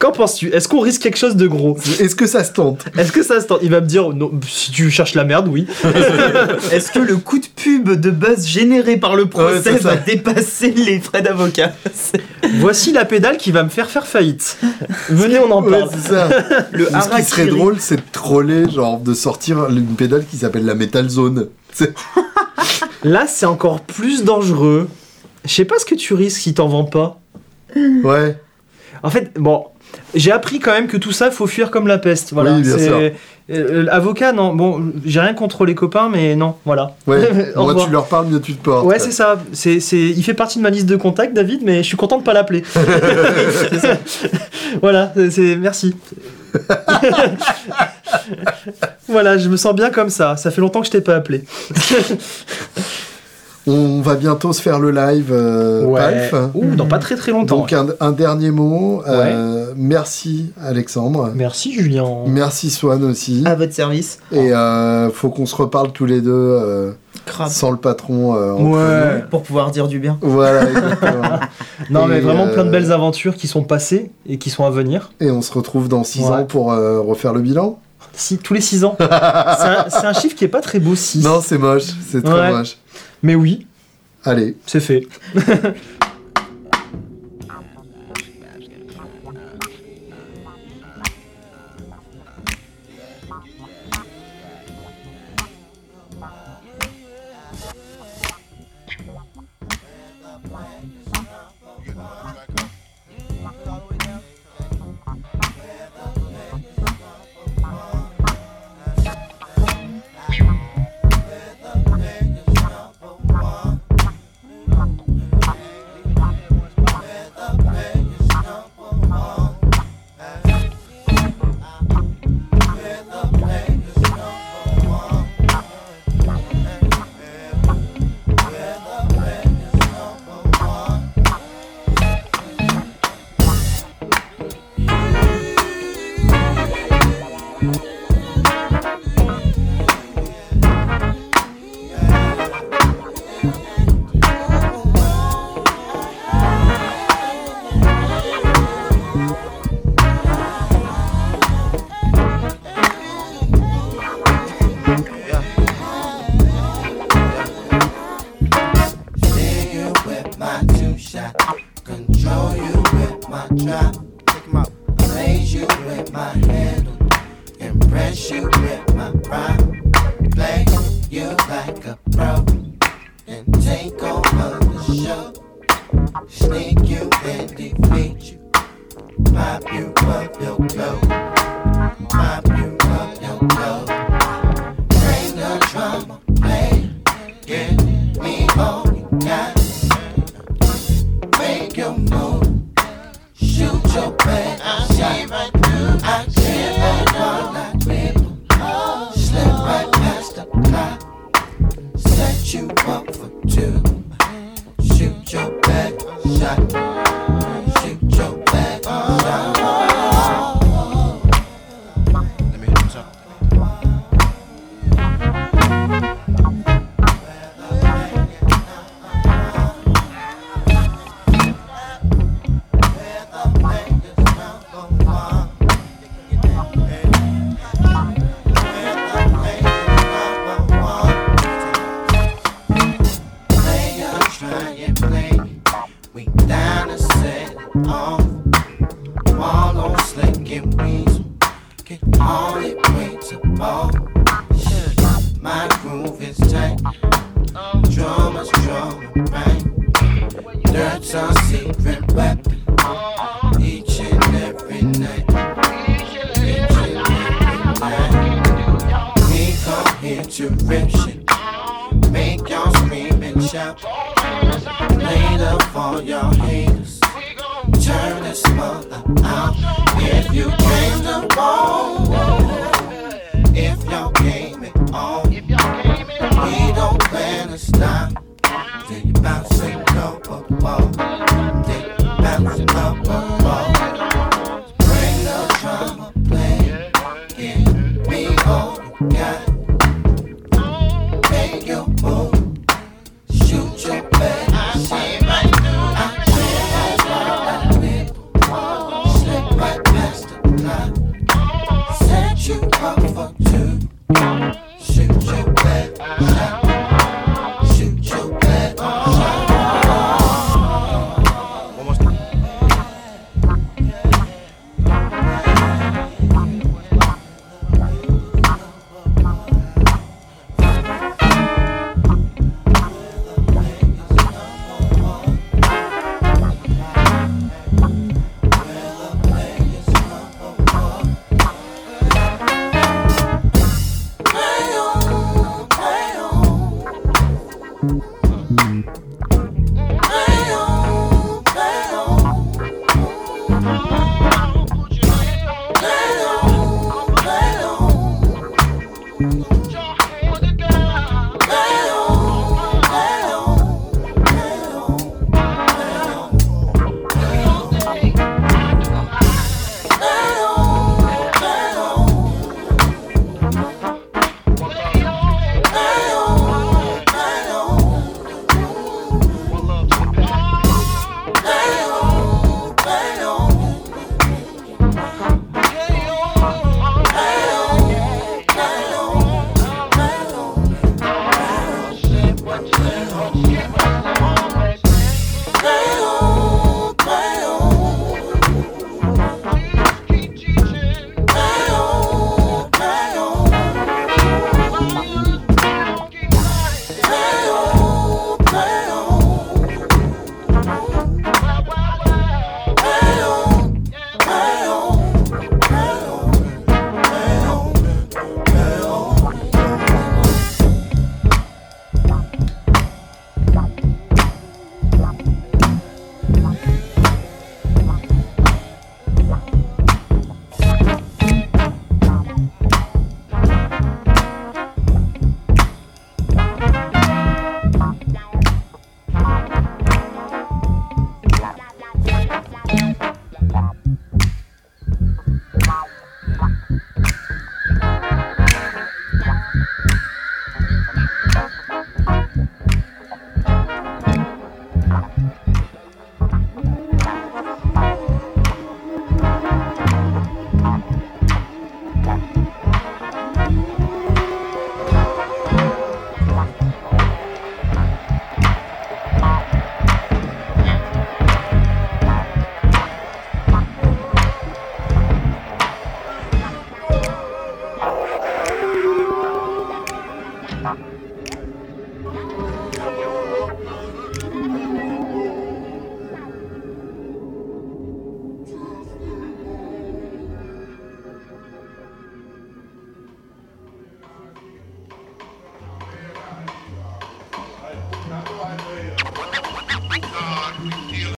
Qu'en penses-tu? Est-ce qu'on risque quelque chose de gros? Est-ce que ça se tente? Est-ce que ça se tente? Il va me dire, non, si tu cherches la merde, oui. [LAUGHS] Est-ce que le coup de pub de buzz généré par le procès va dépasser les frais d'avocat? [LAUGHS] Voici la pédale qui va me faire faire faillite. Venez, on en parle. ça. [LAUGHS] Le Ce qui serait drôle, c'est de troller, genre de sortir une pédale qui s'appelle la Metal Zone. Là, c'est encore plus dangereux. Je sais pas ce que tu risques si t'en vends pas. Ouais. En fait, bon, j'ai appris quand même que tout ça, faut fuir comme la peste. Voilà. Oui, bien sûr. Euh, avocat, non. Bon, j'ai rien contre les copains, mais non, voilà. Ouais. [LAUGHS] Moi, tu leur parles, mieux tu te portes. Ouais, c'est ça. C'est, c'est, il fait partie de ma liste de contacts, David, mais je suis content de pas l'appeler. [LAUGHS] [LAUGHS] Voilà, c'est- merci. voilà, je me sens bien comme ça. Ça fait longtemps que je t'ai pas appelé. On va bientôt se faire le live, euh, Palf. Ouh, dans pas très très longtemps. Donc un, un dernier mot. euh, merci Alexandre. Merci Julien. Merci Swan aussi. À votre service. Et euh, faut qu'on se reparle tous les deux euh, sans le patron. euh, Ouais. Pour pouvoir dire du bien. Voilà, [LAUGHS] exactement. Non, mais vraiment euh, plein de belles aventures qui sont passées et qui sont à venir. Et on se retrouve dans 6 Ouais. ans pour euh, refaire le bilan. Si, tous les 6 ans. [LAUGHS] c'est, un, chiffre qui est pas très beau, 6. Non, c'est moche. C'est très Ouais. moche. Mais oui, Allez. c'est fait. [LAUGHS] That's our secret weapon. Each and every night. Each and every night. We come here to direction. Make y'all scream and shout. Laid up all y'all haters. Turn this mother out. If you came to ball.